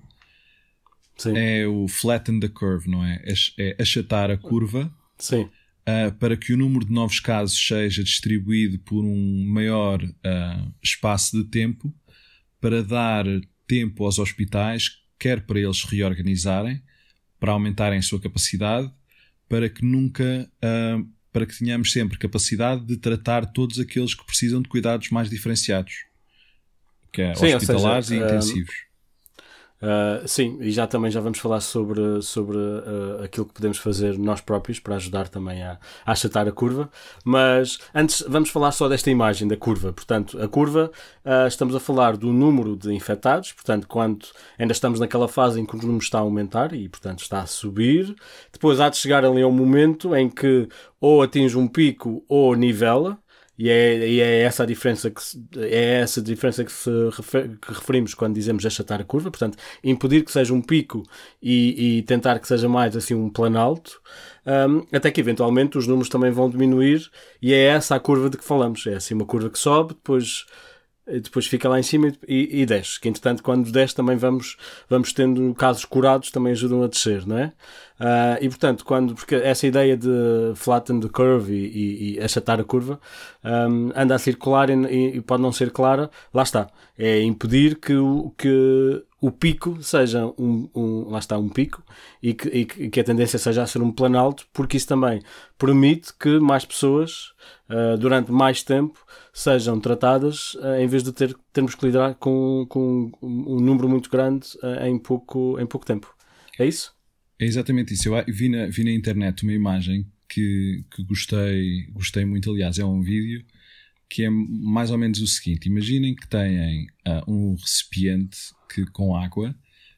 [SPEAKER 2] Sim. é o flatten the curve, não é? É, é achatar a curva uh, para que o número de novos casos seja distribuído por um maior uh, espaço de tempo para dar tempo aos hospitais, quer para eles se reorganizarem, para aumentarem a sua capacidade, para que nunca uh, para que tenhamos sempre capacidade de tratar todos aqueles que precisam de cuidados mais diferenciados, que é Sim, hospitalares seja, e intensivos.
[SPEAKER 1] Uh, sim, e já também já vamos falar sobre, sobre uh, aquilo que podemos fazer nós próprios para ajudar também a, a achatar a curva. Mas antes vamos falar só desta imagem da curva. Portanto, a curva uh, estamos a falar do número de infectados, portanto, quando ainda estamos naquela fase em que o número está a aumentar e, portanto, está a subir. Depois há de chegar ali a um momento em que ou atinge um pico ou nivela. E é, e é essa a diferença que se, é essa diferença que, se refer, que referimos quando dizemos achatar a curva, portanto, impedir que seja um pico e, e tentar que seja mais assim um planalto, um, até que eventualmente os números também vão diminuir e é essa a curva de que falamos. É assim uma curva que sobe, depois depois fica lá em cima e, e desce. Que entretanto, quando desce, também vamos, vamos tendo casos curados, também ajudam a descer, não é? Uh, e portanto, quando, porque essa ideia de flatten the curve e, e, e achatar a curva um, anda a circular e, pode não ser clara, lá está. É impedir que que o pico seja um, um lá está, um pico e que, e que a tendência seja a ser um planalto, porque isso também permite que mais pessoas, uh, durante mais tempo, sejam tratadas uh, em vez de ter, termos que lidar com, com um número muito grande uh, em, pouco, em pouco tempo. É isso?
[SPEAKER 2] É exatamente isso. Eu vi na, vi na internet uma imagem que, que gostei, gostei muito, aliás, é um vídeo que é mais ou menos o seguinte: imaginem que têm uh, um recipiente que, com água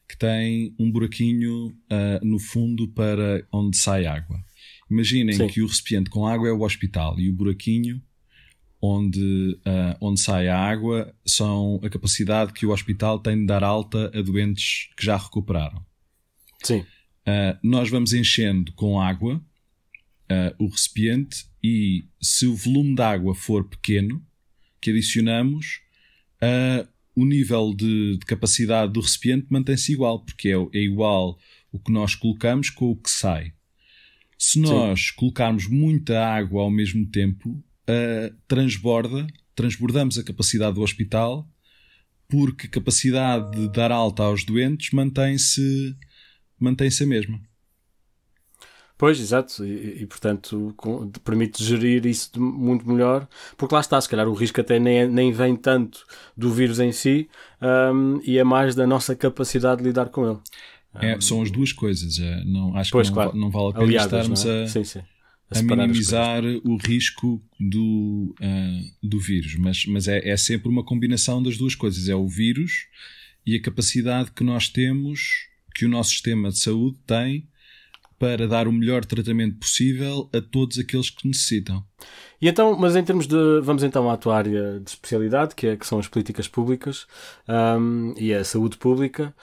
[SPEAKER 2] que tem um buraquinho uh, no fundo para onde sai água. Imaginem Sim. que o recipiente com água é o hospital e o buraquinho onde, uh, onde sai a água são a capacidade que o hospital tem de dar alta a doentes que já recuperaram.
[SPEAKER 1] Sim.
[SPEAKER 2] Uh, nós vamos enchendo com água uh, o recipiente e se o volume de água for pequeno, que adicionamos, uh, o nível de, de, capacidade do recipiente mantém-se igual, porque é, é, igual o que nós colocamos com o que sai. Se nós Sim. colocarmos muita água ao mesmo tempo, transborda, transbordamos a capacidade do hospital, porque a capacidade de dar alta aos doentes mantém-se mantém-se a mesma.
[SPEAKER 1] Pois, exato, e, e portanto com, permite gerir isso muito melhor, porque lá está, se calhar o risco até nem, nem vem tanto do vírus em si um, e é mais da nossa capacidade de lidar com ele.
[SPEAKER 2] É, são as duas coisas, é, não, acho pois, que não, claro. não, vale a pena Aliadas, estarmos é? a, sim, sim. a, a minimizar o risco do, uh, do vírus, mas, mas é, é sempre uma combinação das duas coisas, é o vírus e a capacidade que nós temos que o nosso sistema de saúde tem para dar o melhor tratamento possível a todos aqueles que necessitam.
[SPEAKER 1] E então, mas em termos de. Vamos então à tua área de especialidade, que, é, que são as políticas públicas um, e a saúde pública.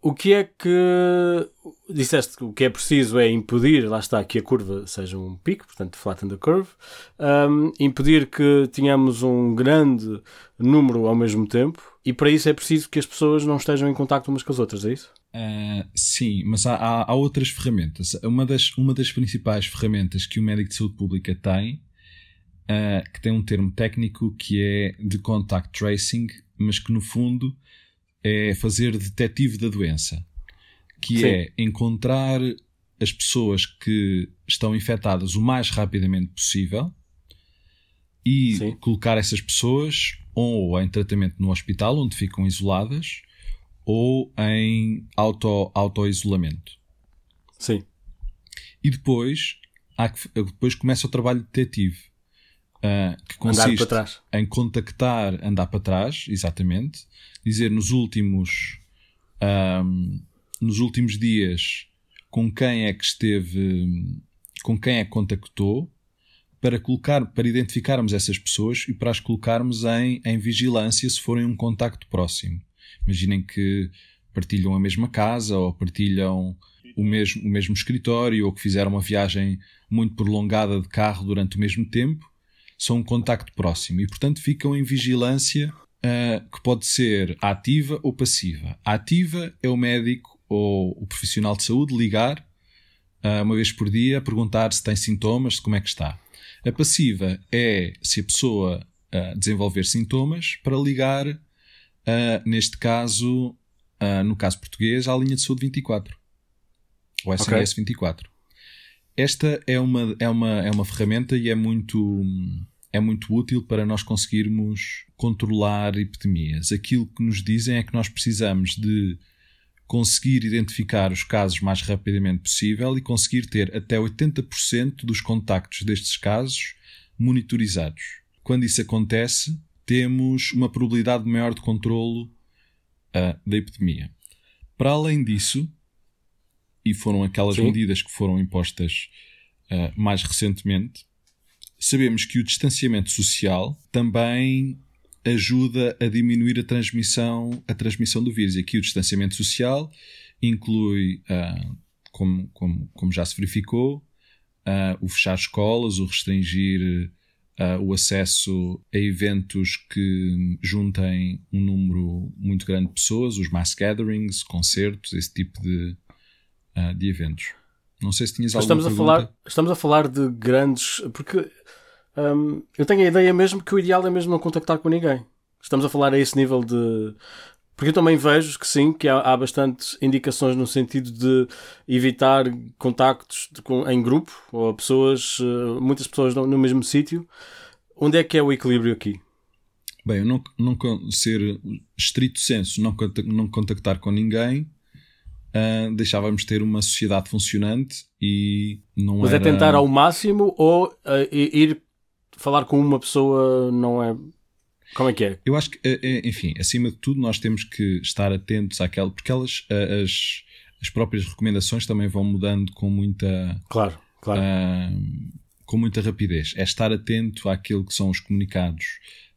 [SPEAKER 1] O que é que. Disseste que o que é preciso é impedir, lá está, que a curva seja um pico, portanto, flatten the curve, um, impedir que tenhamos um grande número ao mesmo tempo, e para isso é preciso que as pessoas não estejam em contato umas com as outras, é isso?
[SPEAKER 2] Uh, sim, mas há, há, há, outras ferramentas. Uma das, uma das principais ferramentas que o médico de saúde pública tem, uh, que tem um termo técnico que é de contact tracing, mas que no fundo é fazer detetive da doença, que Sim. é encontrar as pessoas que estão infectadas o mais rapidamente possível e Sim. colocar essas pessoas ou em tratamento no hospital, onde ficam isoladas, ou em auto, auto-isolamento.
[SPEAKER 1] Sim.
[SPEAKER 2] E depois, há que, depois começa o trabalho detetive, uh, que consiste em contactar, andar para trás, exatamente, dizer nos últimos, um, nos últimos dias com quem é que esteve, com quem é que contactou, para colocar, para identificarmos essas pessoas e para as colocarmos em, em vigilância se forem um contacto próximo. Imaginem que partilham a mesma casa ou partilham o mesmo, o mesmo escritório ou que fizeram uma viagem muito prolongada de carro durante o mesmo tempo, são um contacto próximo e, portanto, ficam em vigilância uh, que pode ser ativa ou passiva. A ativa é o médico ou o profissional de saúde ligar uh, uma vez por dia, perguntar se tem sintomas, como é que está. A passiva é se a pessoa uh, desenvolver sintomas para ligar, uh, neste caso, uh, no caso português, à linha de saúde 24. O SMS okay. 24. Esta é uma, é, uma, é uma ferramenta e é muito, é muito útil para nós conseguirmos controlar epidemias. Aquilo que nos dizem é que nós precisamos de conseguir identificar os casos mais rapidamente possível e conseguir ter até 80% dos contactos destes casos monitorizados. Quando isso acontece, temos uma probabilidade maior de controlo uh, da epidemia. Para além disso, e foram aquelas Sim. medidas que foram impostas uh, mais recentemente, sabemos que o distanciamento social também ajuda a diminuir a transmissão, a transmissão do vírus. E aqui o distanciamento social inclui, uh, como, como, como já se verificou, uh, o fechar escolas, o restringir uh, o acesso a eventos que juntem um número muito grande de pessoas, os mass gatherings, concertos, esse tipo de, de eventos. Não sei se tinhas alguma
[SPEAKER 1] estamos pergunta. a falar Estamos a falar de grandes... Porque um, eu tenho a ideia mesmo que o ideal é mesmo não contactar com ninguém. Estamos a falar a esse nível de. Porque eu também vejo que sim, que há, há bastantes indicações no sentido de evitar contactos de, com, em grupo ou pessoas, uh, muitas pessoas no, no mesmo sítio. Onde é que é o equilíbrio aqui?
[SPEAKER 2] Bem, eu não, não ser estrito senso, não, não contactar com ninguém, uh, deixávamos ter uma sociedade funcionante e não
[SPEAKER 1] Mas
[SPEAKER 2] é
[SPEAKER 1] era... é tentar ao máximo ou uh, ir falar com uma pessoa não é. Como é que é?
[SPEAKER 2] Eu acho que, eh, eh, enfim, acima de tudo, nós temos que estar atentos àquela. Porque elas, eh, as, as próprias recomendações também vão mudando com muita.
[SPEAKER 1] Claro, claro. Uh,
[SPEAKER 2] com muita rapidez. É estar atento àquilo que são os comunicados,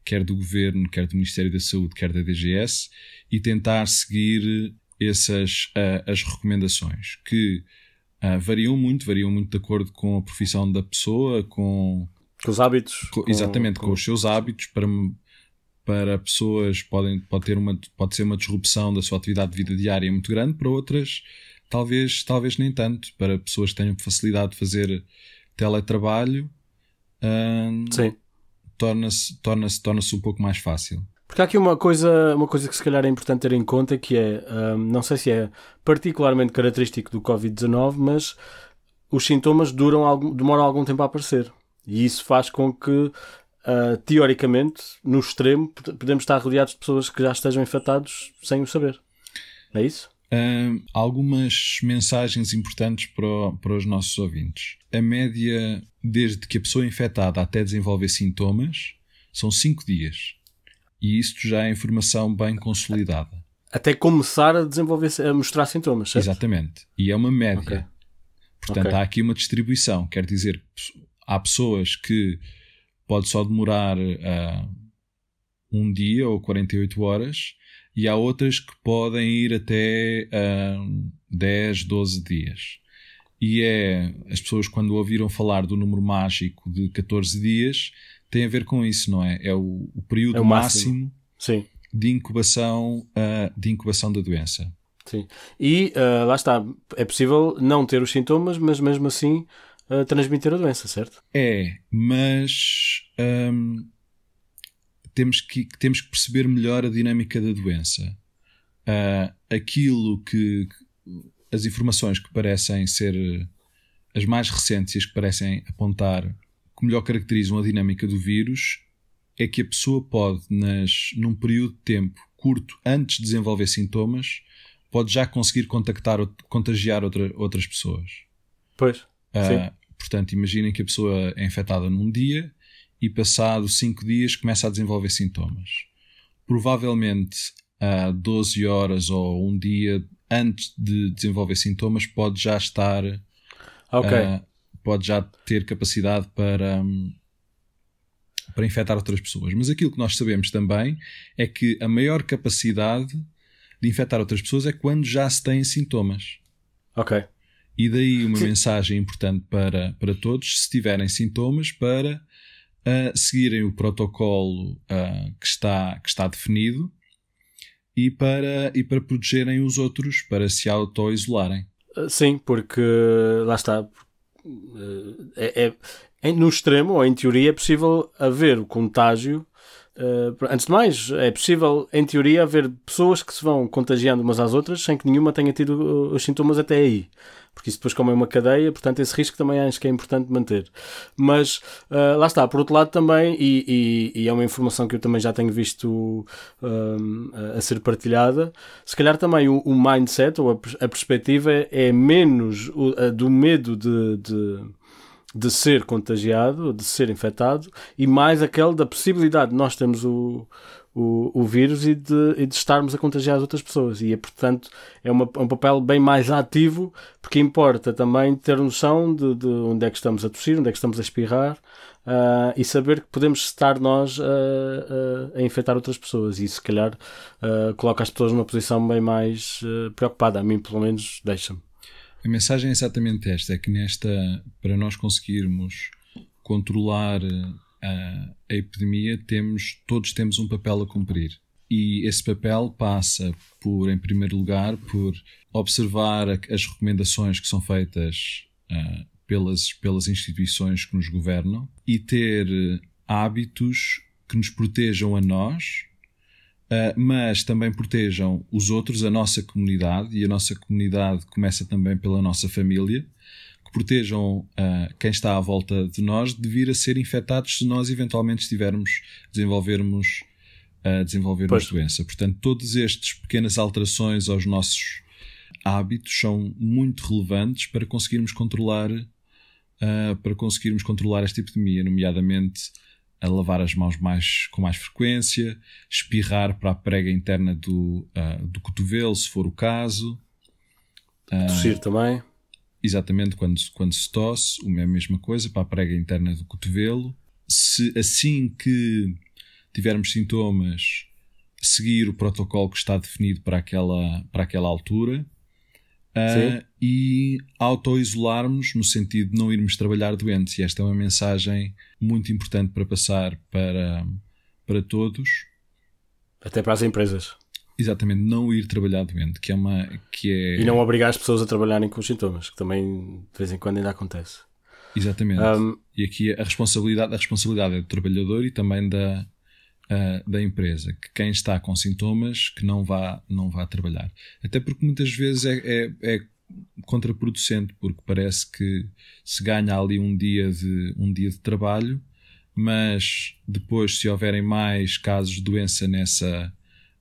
[SPEAKER 2] quer do governo, quer do Ministério da Saúde, quer da DGS, e tentar seguir essas uh, as recomendações que uh, variam muito, variam muito de acordo com a profissão da pessoa, com
[SPEAKER 1] com os hábitos.
[SPEAKER 2] Com, exatamente, com, com, os seus hábitos para, para pessoas podem, pode, ter uma, pode ser uma disrupção da sua atividade de vida diária muito grande, para outras talvez, talvez nem tanto, para pessoas que tenham facilidade de fazer teletrabalho hum, torna-se torna -se, torna -se um pouco mais fácil.
[SPEAKER 1] Porque há aqui uma coisa, uma coisa que se calhar é importante ter em conta que é, hum, não sei se é particularmente característico do Covid-19, mas os sintomas duram algum, demoram algum tempo a aparecer. E isso faz com que, uh, teoricamente, no extremo, podemos estar rodeados de pessoas que já estejam infectados sem o saber. É isso?
[SPEAKER 2] Uh, algumas mensagens importantes para, para os nossos ouvintes. A média, desde que a pessoa é infectada até desenvolver sintomas, são 5 dias. E isto já é informação bem consolidada.
[SPEAKER 1] Até começar a desenvolver, a mostrar sintomas, certo?
[SPEAKER 2] Exatamente. E é uma média. Okay. Portanto, okay. há aqui uma distribuição. Quer dizer, há pessoas que pode só demorar uh, um dia ou 48 horas e há outras que podem ir até uh, 10, 12 dias. E é as pessoas, quando ouviram falar do número mágico de 14 dias, tem a ver com isso, não é? É o, o período é o máximo, máximo de, incubação, uh, de incubação da doença.
[SPEAKER 1] Sim. E uh, lá está, é possível não ter os sintomas, mas mesmo assim uh, transmitir a doença, certo?
[SPEAKER 2] É, mas um, temos, que, temos que perceber melhor a dinâmica da doença. Uh, aquilo que. as informações que parecem ser as mais recentes e as que parecem apontar que melhor caracterizam a dinâmica do vírus é que a pessoa pode, nas, num período de tempo curto antes de desenvolver sintomas, pode já conseguir contactar, contagiar outra, outras pessoas.
[SPEAKER 1] Pois. Uh,
[SPEAKER 2] portanto, imaginem que a pessoa é infectada num dia e, passado 5 dias, começa a desenvolver sintomas. Provavelmente, a uh, 12 horas ou um dia antes de desenvolver sintomas, pode já estar.
[SPEAKER 1] Ok. Uh,
[SPEAKER 2] pode já ter capacidade para. Um, para infectar outras pessoas. Mas aquilo que nós sabemos também é que a maior capacidade de infectar outras pessoas é quando já se têm sintomas.
[SPEAKER 1] Ok.
[SPEAKER 2] E daí uma Sim. mensagem importante para, para todos, se tiverem sintomas, para uh, seguirem o protocolo uh, que, está, que está definido e para, e para protegerem os outros, para se auto-isolarem.
[SPEAKER 1] Ah, sim, porque lá está. É, é, no extremo, ou em teoria, é possível haver o contágio antes de mais, é possível, em teoria, haver pessoas que se vão contagiando umas às outras sem que nenhuma tenha tido os sintomas até aí. Porque isso depois, como é uma cadeia, portanto, esse risco também acho que é importante manter. Mas uh, lá está, por outro lado, também, e, e, e, é uma informação que eu também já tenho visto a ser partilhada, se calhar também o, o mindset ou a, a perspectiva é, é menos do medo de, de de ser contagiado, de ser infectado, e mais aquele da possibilidade de nós termos o, o, o vírus e de, e de estarmos a contagiar as outras pessoas. E, é, portanto, é uma, um papel bem mais ativo, porque importa também ter noção de, de onde é que estamos a tossir, onde é que estamos a espirrar, Uh, e saber que podemos estar nós a infectar outras pessoas. E se calhar uh, coloca as pessoas numa posição bem mais uh, preocupada. A mim, pelo menos, deixa-me.
[SPEAKER 2] A mensagem é exatamente esta: é que nesta, para nós conseguirmos controlar a, a epidemia, temos, todos temos um papel a cumprir. E esse papel passa por, em primeiro lugar, por observar as recomendações que são feitas uh, pelas, pelas instituições que nos governam e ter hábitos que nos protejam a nós mas também protejam os outros, a nossa comunidade, e a nossa comunidade começa também pela nossa família, que protejam uh, quem está à volta de nós de vir a ser infectados se nós eventualmente estivermos desenvolvermos a uh, desenvolvermos doença. Portanto, todas estas pequenas alterações aos nossos hábitos são muito relevantes para conseguirmos controlar para conseguirmos controlar esta epidemia, nomeadamente a lavar as mãos mais, com mais frequência, espirrar para a prega interna do, uh, do cotovelo, se for o caso.
[SPEAKER 1] Uh, Tossir também.
[SPEAKER 2] Exatamente, quando, quando se tosse, é a mesma coisa, para a prega interna do cotovelo. Se assim que tivermos sintomas, seguir o protocolo que está definido para aquela, para aquela altura uh, e auto-isolarmos no sentido de não irmos trabalhar doentes. E esta é uma mensagem muito importante para passar para, para todos.
[SPEAKER 1] Até para as empresas.
[SPEAKER 2] Exatamente, não ir trabalhar doente, que é uma. Que é...
[SPEAKER 1] E não obrigar as pessoas a trabalharem com os sintomas, que também de vez em quando ainda acontece.
[SPEAKER 2] Exatamente. Um, e aqui a responsabilidade, a responsabilidade é do trabalhador e também da, uh, da empresa, que quem está com sintomas que não vá, não vá trabalhar. Até porque muitas vezes é, é, é contraproducente, porque parece que se ganha ali um dia de, um dia de trabalho, mas depois, se houverem mais casos de doença nessa,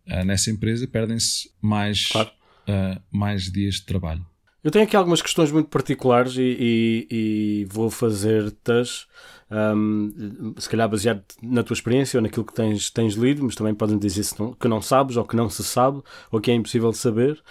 [SPEAKER 2] uh, nessa empresa, perdem-se mais, claro. uh, mais dias de trabalho.
[SPEAKER 1] Eu tenho aqui algumas questões muito particulares e, e, e vou fazer-tas um, se calhar baseado na tua experiência ou naquilo que tens, tens lido, mas também podem dizer que não sabes ou que não se sabe ou que é impossível saber.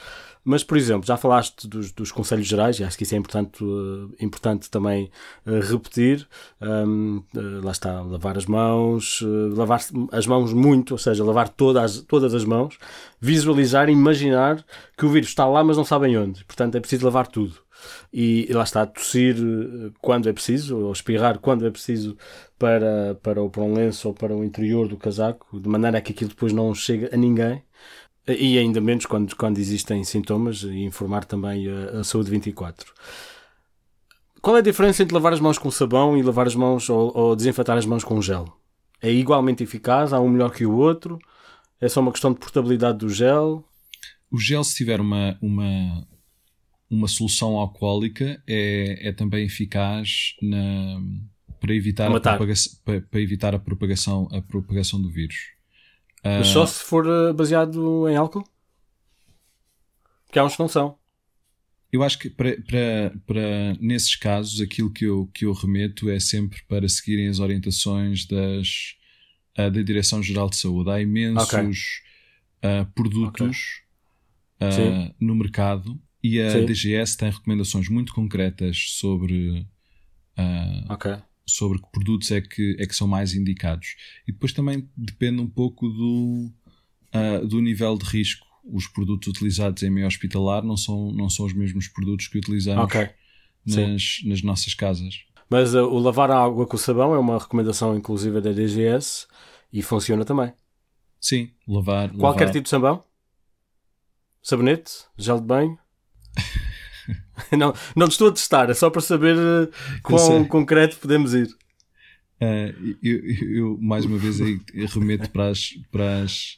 [SPEAKER 1] Mas, por exemplo, já falaste dos, dos conselhos gerais, e acho que isso é importante, uh, importante também uh, repetir. Um, uh, lá está, lavar as mãos, lavar as mãos muito, ou seja, lavar todas, todas as mãos, visualizar, imaginar que o vírus está lá, mas não sabem onde. Portanto, é preciso lavar tudo e, lá está, tossir eh, quando é preciso, ou espirrar quando é preciso para, para, para um lenço ou para o interior do casaco, de maneira que aquilo depois não chega a ninguém. E ainda menos quando, quando existem sintomas e informar também a, a saúde 24. Qual é a diferença entre lavar as mãos com sabão e lavar as mãos ou, ou desinfetar as mãos com gel? É igualmente eficaz? Há um melhor que o outro? É só uma questão de portabilidade do gel?
[SPEAKER 2] O gel, se tiver uma, uma, uma solução alcoólica, é, é também eficaz na, para, evitar a, propagação, para, para, evitar a propagação, a propagação do vírus.
[SPEAKER 1] Mas só se for eh, baseado em álcool? Porque há uns que não são.
[SPEAKER 2] Eu acho que para, para, para nesses casos aquilo que eu, que eu remeto é sempre para seguirem as orientações das, uh, da Direção-Geral de Saúde. Há imensos okay. uh, produtos okay. uh, no mercado e a Sim. DGS tem recomendações muito concretas sobre
[SPEAKER 1] okay
[SPEAKER 2] sobre que produtos é que, é que são mais indicados. E depois também depende um pouco do, uh, do nível de risco. Os produtos utilizados em meio hospitalar não são, não são os mesmos produtos que utilizamos okay. nas, nas nossas casas.
[SPEAKER 1] Mas uh, o lavar a água com sabão é uma recomendação inclusive da DGS e funciona também.
[SPEAKER 2] Sim, lavar.
[SPEAKER 1] Qualquer
[SPEAKER 2] lavar.
[SPEAKER 1] tipo de sabão? Sabonete? Gel de banho? não, não estou a testar, é só para saber eh, quão concreto podemos ir.
[SPEAKER 2] Uh, eu, eu, mais uma vez, remeto para as, para as,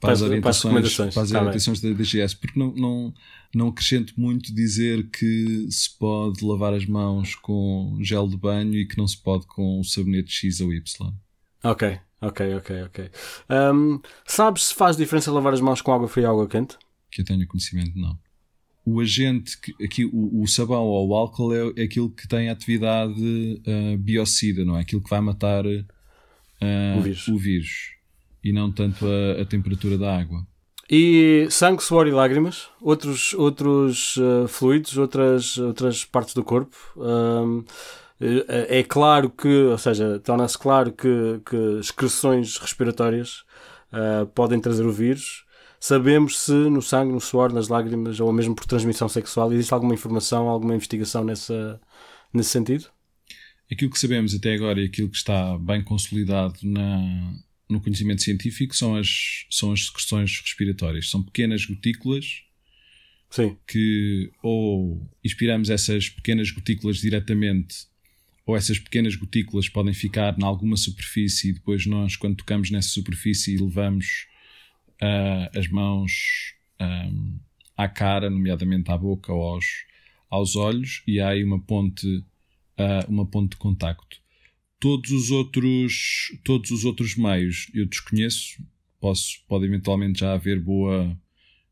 [SPEAKER 2] para as orientações, para, para as tá orientações da DGS, porque não, não, não acrescento muito dizer que se pode lavar as mãos com gel de banho e que não se pode com o sabonete X ou Y.
[SPEAKER 1] Ok, ok, ok, ok. Um, sabes se faz diferença lavar as mãos com água fria ou água quente?
[SPEAKER 2] Que eu tenho conhecimento, não o agente, que, aqui o, o sabão ou o álcool é, é aquilo que tem atividade uh, biocida, não é? Aquilo que vai matar uh, o, vírus. o, vírus. e não tanto a, a, temperatura da água.
[SPEAKER 1] E sangue, suor e lágrimas, outros, outros uh, fluidos, outras, outras partes do corpo. é claro que, ou seja, torna-se claro que, que excreções respiratórias podem trazer o vírus Sabemos se no sangue, no suor, nas lágrimas ou mesmo por transmissão sexual existe alguma informação, alguma investigação nessa, nesse sentido?
[SPEAKER 2] Aquilo que sabemos até agora e aquilo que está bem consolidado na, no conhecimento científico são as, são as secreções respiratórias. São pequenas gotículas
[SPEAKER 1] Sim.
[SPEAKER 2] que ou inspiramos essas pequenas gotículas diretamente ou essas pequenas gotículas podem ficar em alguma superfície e depois nós, quando tocamos nessa superfície, levamos uh, as mãos um, à cara, nomeadamente à boca ou aos, aos olhos, e há aí uma ponte, uh, uma ponte de contacto. Todos os outros, todos os outros meios eu desconheço, posso, pode eventualmente já haver boa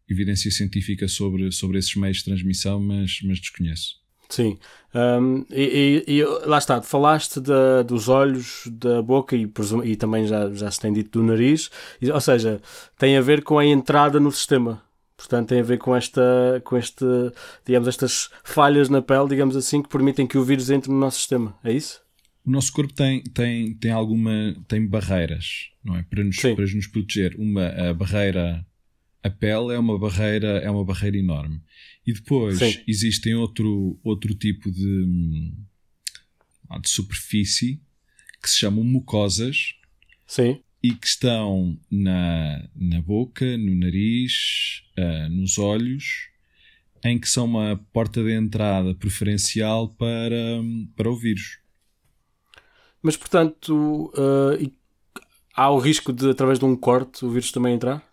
[SPEAKER 2] evidência científica sobre, sobre esses meios de transmissão, mas, mas desconheço.
[SPEAKER 1] Sim, um, e, e, e, lá está, falaste da, dos olhos, da boca e, e também já, já se tem dito do nariz, ou seja, tem a ver com a entrada no sistema. Portanto, tem a ver com esta, com este, digamos, estas falhas na pele, digamos assim, que permitem que o vírus entre no nosso sistema. É isso?
[SPEAKER 2] O nosso corpo tem, tem, tem alguma, tem barreiras, não é? Para nos, para nos proteger. Uma, a barreira, a pele é uma barreira, é uma barreira enorme. E depois Sim. existem outro, outro tipo de, de superfície que se chamam mucosas
[SPEAKER 1] Sim.
[SPEAKER 2] e que estão na, na boca, no nariz, uh, nos olhos, em que são uma porta de entrada preferencial para, para o vírus.
[SPEAKER 1] Mas, portanto, uh, há o risco de, através de um corte, o vírus também entrar?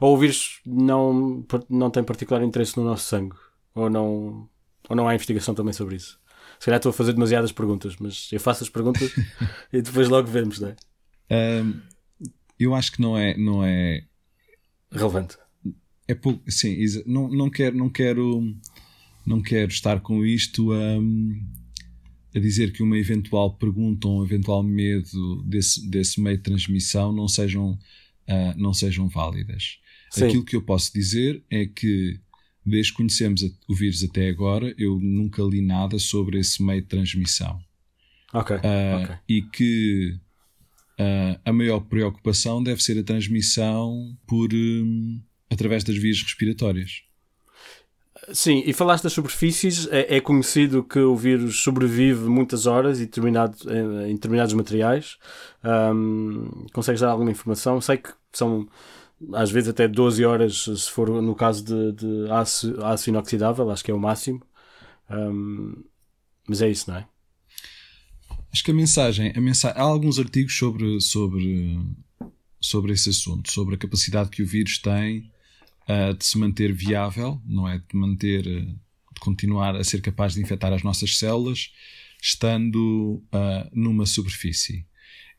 [SPEAKER 1] Ou o vírus não, não tem particular interesse no nosso sangue? Ou não, ou não há investigação também sobre isso? Se calhar estou a fazer demasiadas perguntas, mas eu faço as perguntas e depois logo vemos, não é?
[SPEAKER 2] Um, eu acho que não é, não é
[SPEAKER 1] relevante.
[SPEAKER 2] É pouco, sim, não, não quero, não quero, não quero estar com isto a, a dizer que uma eventual pergunta ou um eventual medo desse, desse meio de transmissão não sejam, uh, não sejam válidas. Sim. Aquilo que eu posso dizer é que, desde que conhecemos o vírus até agora, eu nunca li nada sobre esse meio de transmissão.
[SPEAKER 1] Ok. Uh, okay.
[SPEAKER 2] E que uh, a maior preocupação deve ser a transmissão por um, através das vias respiratórias.
[SPEAKER 1] Sim, e falaste das superfícies, é, é, conhecido que o vírus sobrevive muitas horas e determinado, em, em determinados materiais. Um, consegues dar alguma informação? Sei que são às vezes até 12 horas, se for no caso de, de aço, aço inoxidável, acho que é o máximo. Um, mas é isso, não é?
[SPEAKER 2] Acho que a mensagem, a mensagem há alguns artigos sobre, sobre, sobre esse assunto, sobre a capacidade que o vírus tem uh, de se manter viável, não é? De manter, de continuar a ser capaz de infectar as nossas células, estando uh, numa superfície.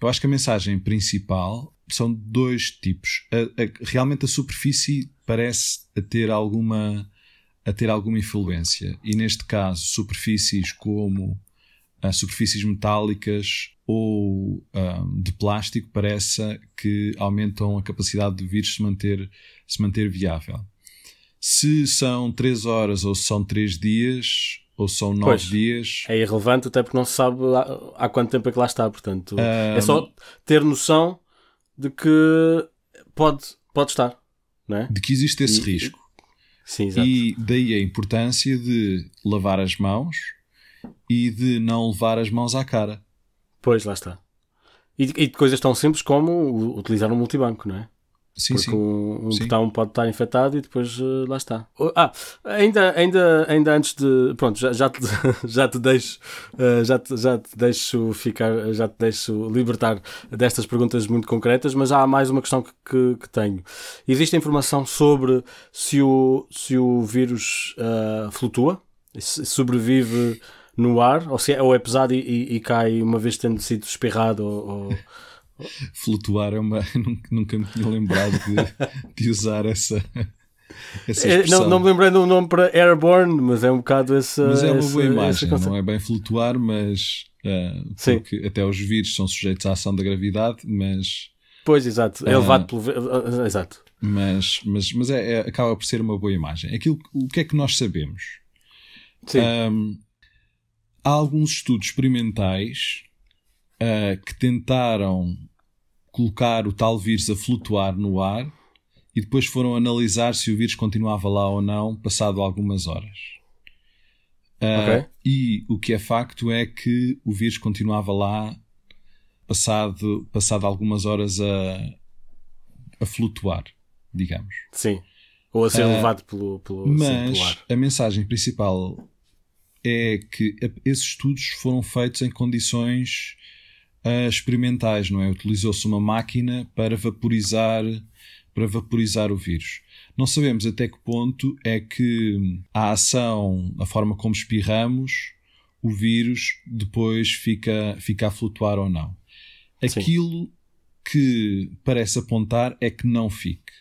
[SPEAKER 2] Eu acho que a mensagem principal são dois tipos. A, a, realmente a superfície parece a ter alguma a ter alguma influência e neste caso superfícies como uh, superfícies metálicas ou um, de plástico parece que aumentam a capacidade do vírus se manter se manter viável. Se são 3 horas ou se são 3 dias, ou são nove pois, dias.
[SPEAKER 1] É irrelevante, até porque não se sabe há, há quanto tempo é que lá está. Portanto, um... é só ter noção de que pode, pode estar, não é?
[SPEAKER 2] De que existe esse e, risco.
[SPEAKER 1] Sim, exato.
[SPEAKER 2] E daí a importância de lavar as mãos e de não levar as mãos à cara.
[SPEAKER 1] Pois, lá está. E, e de coisas tão simples como utilizar um multibanco, não é?
[SPEAKER 2] Sim,
[SPEAKER 1] porque
[SPEAKER 2] sim.
[SPEAKER 1] um, um sim. botão pode estar infectado e depois uh, lá está. Ah, ainda, ainda, ainda antes de. Pronto, já, já, te, já te deixo. Uh, já, te, já te deixo ficar. Já te deixo libertar destas perguntas muito concretas, mas há mais uma questão que, que, que tenho. Existe informação sobre se o, se o vírus uh, flutua? Se sobrevive no ar? Ou, se é, ou é pesado e, e, e cai uma vez tendo sido espirrado? Ou, ou...
[SPEAKER 2] Flutuar é uma. Nunca me tinha lembrado de, de usar essa. essa é,
[SPEAKER 1] não, não me lembrei do nome para Airborne, mas é um bocado essa.
[SPEAKER 2] Mas é uma
[SPEAKER 1] essa,
[SPEAKER 2] boa imagem, não é bem flutuar, mas. Uh, porque Sim. até os vírus são sujeitos à ação da gravidade, mas.
[SPEAKER 1] Pois, exato. É uh, levado pelo. Uh, exato.
[SPEAKER 2] Mas, mas, mas é, é, acaba por ser uma boa imagem. Aquilo, o que é que nós sabemos?
[SPEAKER 1] Sim. Um,
[SPEAKER 2] há alguns estudos experimentais uh, que tentaram colocar o tal vírus a flutuar no ar e depois foram analisar se o vírus continuava lá ou não, passado algumas horas. Uh, okay. E o que é facto é que o vírus continuava lá, passado, passado algumas horas, a, a flutuar, digamos.
[SPEAKER 1] Sim. Ou a ser uh, levado pelo, pelo
[SPEAKER 2] Mas
[SPEAKER 1] sim,
[SPEAKER 2] a mensagem principal é que esses estudos foram feitos em condições uh, experimentais, não é? Utilizou-se uma máquina para vaporizar, para vaporizar o vírus. Não sabemos até que ponto é que a ação, a forma como espirramos, o vírus depois fica, fica a flutuar ou não. Aquilo Sim. que parece apontar é que não fique.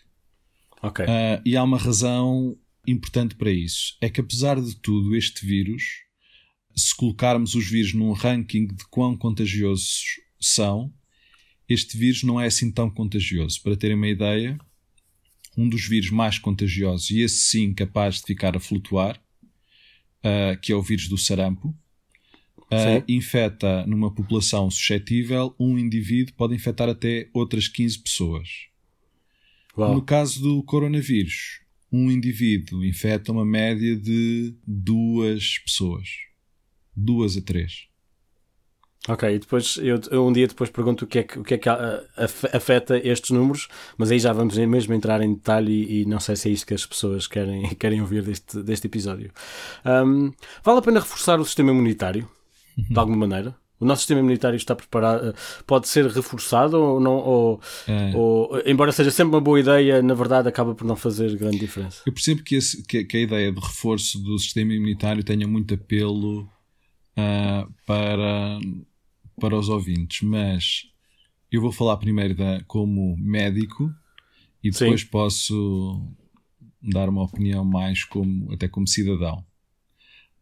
[SPEAKER 1] Okay.
[SPEAKER 2] Uh, e há uma razão importante para isso. É que apesar de tudo, este vírus se colocarmos os vírus num ranking de quão contagiosos são, este vírus não é assim tão contagioso. Para terem uma ideia, um dos vírus mais contagiosos, e esse sim capaz de ficar a flutuar, uh, que é o vírus do sarampo, uh, infecta numa população suscetível, um indivíduo pode infectar até outras 15 pessoas. Uau. No caso do coronavírus, um indivíduo infecta uma média de duas pessoas duas a três.
[SPEAKER 1] Ok, e depois eu, eu, um dia depois pergunto o que é que, o que, é que afeta estes números, mas aí já vamos mesmo entrar em detalhe e, e não sei se é isto que as pessoas querem, querem ouvir deste, deste episódio. Um, vale a pena reforçar o sistema imunitário, de alguma maneira? O nosso sistema imunitário está preparado, pode ser reforçado ou não? Ou, é. ou, embora seja sempre uma boa ideia, na verdade acaba por não fazer grande diferença.
[SPEAKER 2] Eu percebo que, esse, que, que a ideia de reforço do sistema imunitário tenha muito apelo uh, para, para os ouvintes, mas eu vou falar primeiro da, como médico e depois Sim. posso dar uma opinião mais como até como cidadão.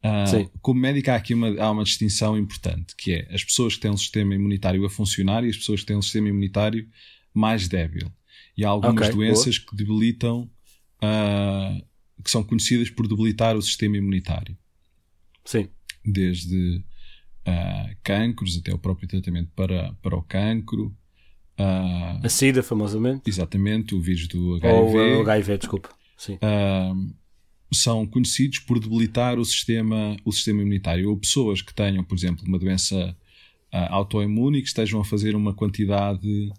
[SPEAKER 2] Uh, como médico há aqui uma, há uma distinção importante, que é as pessoas que têm um sistema imunitário a funcionar e as pessoas que têm um sistema imunitário mais débil. E há algumas okay, doenças boa. que debilitam, uh, que são conhecidas por debilitar o sistema imunitário.
[SPEAKER 1] Sim
[SPEAKER 2] desde uh, cancros até o próprio tratamento para, para o cancro.
[SPEAKER 1] A SIDA, famosamente.
[SPEAKER 2] Exatamente, o vírus do HIV.
[SPEAKER 1] Ou o HIV, desculpa. Sim.
[SPEAKER 2] Uh, são conhecidos por debilitar o sistema, o sistema imunitário. Ou pessoas que tenham, por exemplo, uma doença autoimune e que estejam a fazer uma quantidade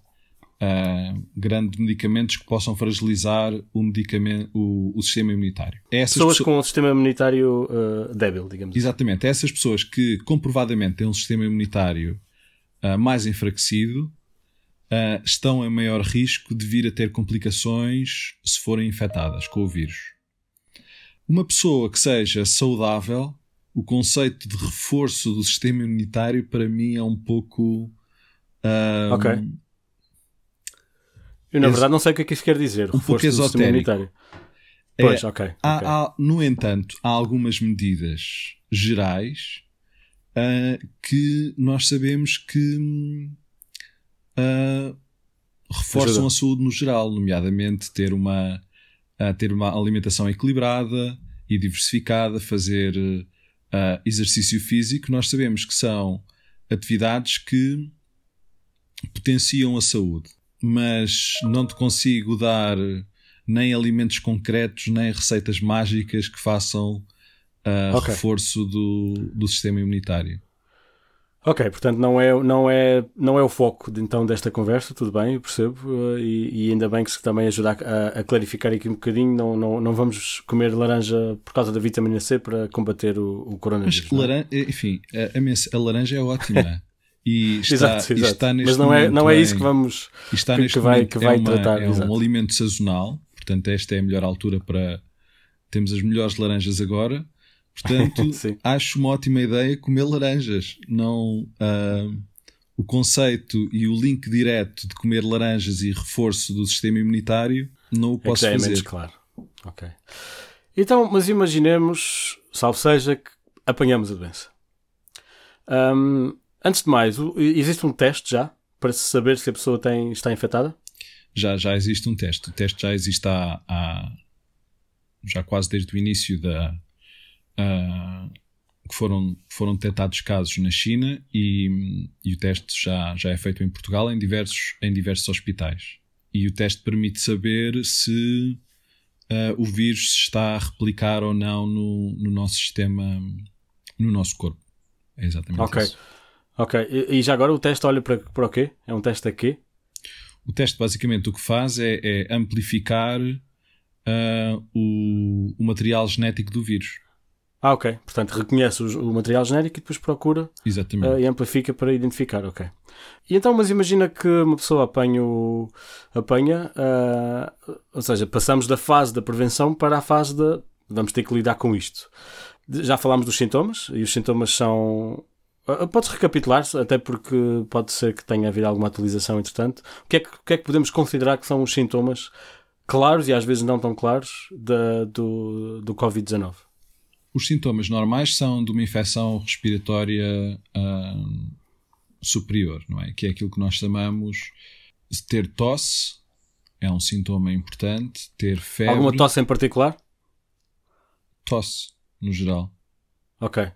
[SPEAKER 2] uh, grande medicamentos que possam fragilizar o, medicamento, o, o sistema imunitário.
[SPEAKER 1] É essas pessoas, pessoas com um sistema imunitário uh, débil, digamos
[SPEAKER 2] assim. Exatamente. Assim. Essas pessoas que comprovadamente têm um sistema imunitário uh, mais enfraquecido estão em maior risco de vir a ter complicações se forem infectadas com o vírus. Uma pessoa que seja saudável, o conceito de reforço do sistema imunitário para mim é um pouco.
[SPEAKER 1] ok eu, na verdade, não sei o que é que isso quer dizer.
[SPEAKER 2] Um pouco esotérico.
[SPEAKER 1] Pois, é, ok.
[SPEAKER 2] Há, okay. Há, no entanto, há algumas medidas gerais uh, que nós sabemos que uh, reforçam Ajuda. a saúde no geral, nomeadamente ter uma, uh, ter uma alimentação equilibrada e diversificada, fazer exercício físico. Nós sabemos que são atividades que potenciam a saúde mas não te consigo dar nem alimentos concretos, nem receitas mágicas que façam uh, okay. reforço do, do sistema imunitário.
[SPEAKER 1] Ok, portanto não é, não é, não é o foco de, então desta conversa, tudo bem, eu percebo, uh, e, e, ainda bem que se também ajuda a, a, clarificar aqui um bocadinho, não, não, não vamos comer laranja por causa da vitamina C para combater o, o coronavírus.
[SPEAKER 2] Mas, laranja, enfim, a, a, laranja é ótima. E está, exato, exato. está
[SPEAKER 1] neste Mas não é, não é isso que vamos
[SPEAKER 2] está que, que vai, que vai é uma, tratar. É exato. um alimento sazonal, portanto, esta é a melhor altura para. Temos as melhores laranjas agora, portanto, acho uma ótima ideia comer laranjas. Não. Uh, o conceito e o link direto de comer laranjas e reforço do sistema imunitário não o posso é fazer. É menos
[SPEAKER 1] claro. Ok. Então, mas imaginemos, salvo seja, que apanhamos a doença. Um, Antes de mais, existe um teste já para se saber se a pessoa tem, está infectada?
[SPEAKER 2] Já, já existe um teste. O teste já existe há, há já quase desde o início da uh, que foram, foram detectados casos na China e, e, o teste já, já é feito em Portugal em diversos, em diversos hospitais. E o teste permite saber se uh, o vírus se está a replicar ou não no, no nosso sistema, no nosso corpo. É exatamente okay. isso.
[SPEAKER 1] Ok, e, e, já agora o teste olha para, para o quê? É um teste a quê?
[SPEAKER 2] O teste basicamente o que faz é, é amplificar uh, o, o, material genético do vírus.
[SPEAKER 1] Ah, ok. Portanto, reconhece o, o material genético e depois procura
[SPEAKER 2] uh,
[SPEAKER 1] e amplifica para identificar, ok. E então, mas imagina que uma pessoa apanha, o, apanha uh, ou seja, passamos da fase da prevenção para a fase da vamos ter que lidar com isto. Já falámos dos sintomas e os sintomas são ah, podes recapitular, até porque pode ser que tenha havido alguma atualização entretanto. O que é que, o que, é que podemos considerar que são os sintomas claros e às vezes não tão claros da, do, do Covid-19?
[SPEAKER 2] Os sintomas normais são de uma infecção respiratória uh, superior, não é? Que é aquilo que nós chamamos de ter tosse, é um sintoma importante. Ter febre.
[SPEAKER 1] Alguma tosse em particular?
[SPEAKER 2] Tosse, no geral.
[SPEAKER 1] Ok.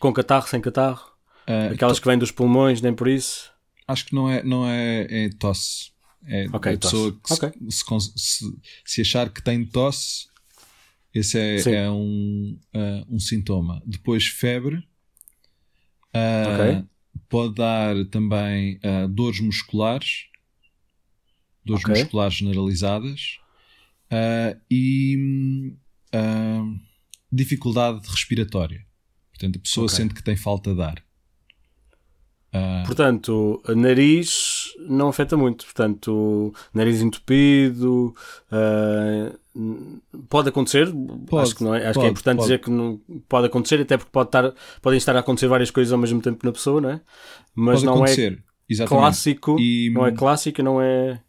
[SPEAKER 1] Com catarro, sem catarro? Uh, Aquelas que vêm dos pulmões, nem por isso?
[SPEAKER 2] Acho que não é, não é, é tosse. É okay, a pessoa que okay. se, se, se, achar que tem tosse, esse é, é um, uh, um sintoma. Depois, febre. Uh, okay. Pode dar também uh, dores musculares, dores musculares generalizadas e dificuldade respiratória. Portanto, a pessoa sente que tem falta de ar.
[SPEAKER 1] Uh... Portanto, nariz não afeta muito. Portanto, nariz entupido. Uh, pode acontecer. Pode, acho que, não é, acho pode, que é importante pode. dizer que não pode acontecer, até porque pode estar, podem estar a acontecer várias coisas ao mesmo tempo na pessoa, não é? Mas pode não é acontecer. é Exatamente. clássico. E... Não é clássico, não é.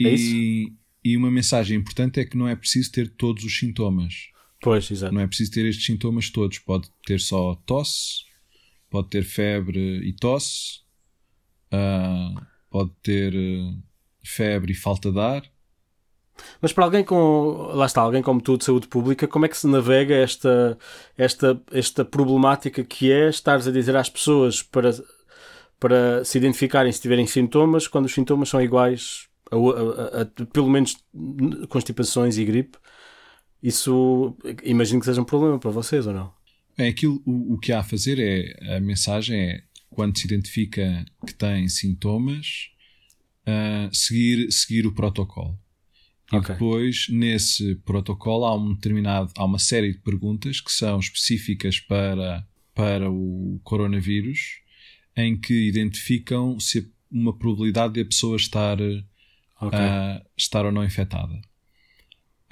[SPEAKER 2] é e... E uma mensagem importante é que não é preciso ter todos os sintomas.
[SPEAKER 1] Pois, exato.
[SPEAKER 2] Não é preciso ter estes sintomas todos. Pode ter só tosse, pode ter febre e tosse, uh, pode ter uh, febre e falta de ar.
[SPEAKER 1] Mas para alguém com, lá está, alguém como tu de saúde pública, como é que se navega esta, esta, esta problemática que é estares a dizer às pessoas para, para se identificarem se tiverem sintomas, quando os sintomas são iguais a, a, a, a pelo menos constipações e gripe? Isso imagino que seja um problema para vocês ou não?
[SPEAKER 2] Bem, aquilo, o, o que há a fazer é, a mensagem é, quando se identifica que tem sintomas, uh, seguir, seguir o protocolo. E okay. depois, nesse protocolo, há um determinado, há uma série de perguntas que são específicas para, para o coronavírus, em que identificam se uma probabilidade de a pessoa estar, okay. uh, estar ou não infectada.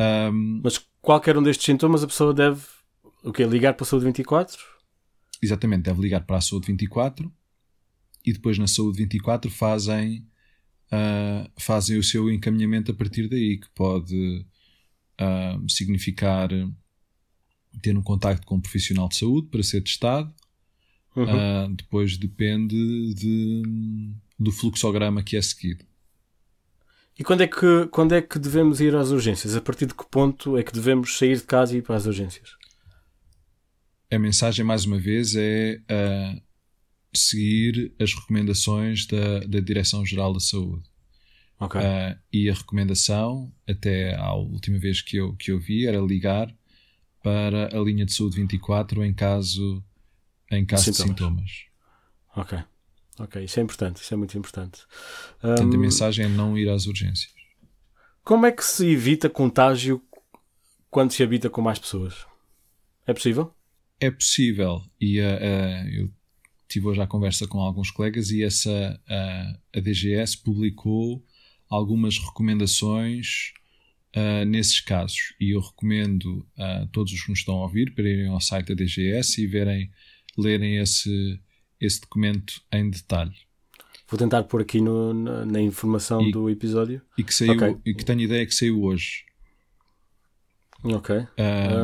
[SPEAKER 1] Um, Mas qualquer um destes sintomas, a pessoa deve o quê? ligar para a saúde 24?
[SPEAKER 2] Exatamente, deve ligar para a saúde 24 e depois na saúde 24 fazem uh, fazem o seu encaminhamento a partir daí, que pode uh, significar ter um contacto com um profissional de saúde para ser testado. Uhum. Uh, depois depende de, do fluxograma que é seguido.
[SPEAKER 1] E quando é, que, quando é que devemos ir às urgências? A partir de que ponto é que devemos sair de casa e ir para as urgências?
[SPEAKER 2] A mensagem, mais uma vez, é uh, seguir as recomendações da, da Direção-Geral da Saúde. Okay. Uh, e a recomendação, até à última vez que eu, que eu vi, era ligar para a linha de saúde 24 em caso, em caso sintomas. de sintomas.
[SPEAKER 1] Ok. Ok, isso é importante, isso é muito importante.
[SPEAKER 2] Portanto, um, a mensagem é não ir às urgências.
[SPEAKER 1] Como é que se evita contágio quando se habita com mais pessoas? É possível?
[SPEAKER 2] É possível. E uh, uh, eu tive hoje a conversa com alguns colegas e essa uh, a DGS publicou algumas recomendações uh, nesses casos e eu recomendo a todos os que nos estão a ouvir para irem ao site da DGS e verem lerem esse esse documento em detalhe.
[SPEAKER 1] Vou tentar pôr aqui no, na, na, informação e, do episódio.
[SPEAKER 2] E que, saiu, okay. e que tenho ideia que saiu hoje.
[SPEAKER 1] Ok.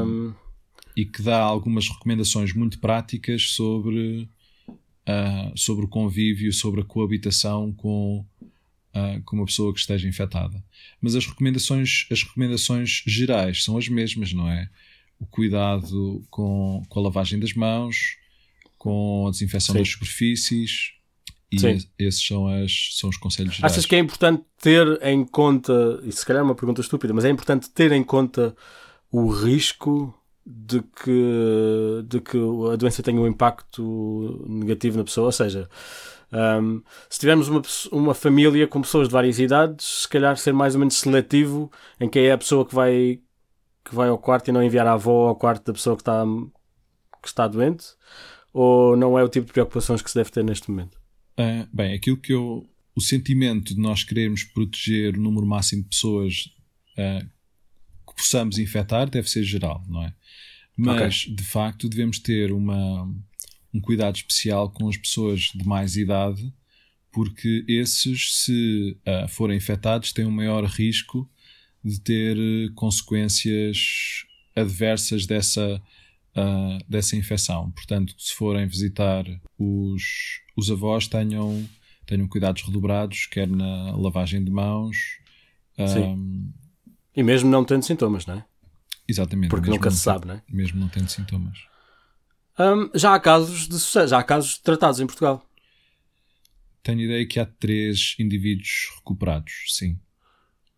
[SPEAKER 2] um... E que dá algumas recomendações muito práticas sobre uh, sobre o convívio, sobre a coabitação com, uh, com uma pessoa que esteja infectada. Mas as recomendações, as recomendações gerais são as mesmas, não é? O cuidado com, com a lavagem das mãos, com a desinfecção Sim. das superfícies, e Sim. esses são, as, são os conselhos gerais.
[SPEAKER 1] Achas que é importante ter em conta, e se calhar é uma pergunta estúpida, mas é importante ter em conta o risco de que, de que a doença tenha um impacto negativo na pessoa, ou seja, um, se tivermos uma, uma família com pessoas de várias idades, se calhar ser mais ou menos seletivo em quem é a pessoa que vai, que vai ao quarto e não enviar a avó ao quarto da pessoa que está, que está doente, ou não é o tipo de preocupações que se deve ter neste momento?
[SPEAKER 2] Uh, bem, aquilo que eu. O sentimento de nós querermos proteger o número máximo de pessoas uh, que possamos infectar deve ser geral, não é? Mas, okay. de facto, devemos ter uma, um cuidado especial com as pessoas de mais idade, porque esses, se uh, forem infectados, têm um maior risco de ter uh, consequências adversas dessa, uh, dessa infecção. Portanto, se forem visitar os, os avós, tenham, tenham cuidados redobrados, quer na lavagem de mãos.
[SPEAKER 1] Um, e mesmo não tendo sintomas, não é?
[SPEAKER 2] Exatamente.
[SPEAKER 1] Porque nunca se sabe, não é?
[SPEAKER 2] Mesmo não tendo sintomas.
[SPEAKER 1] Um, já há casos de sucesso, já há casos tratados em Portugal.
[SPEAKER 2] Tenho ideia que há três indivíduos recuperados, sim.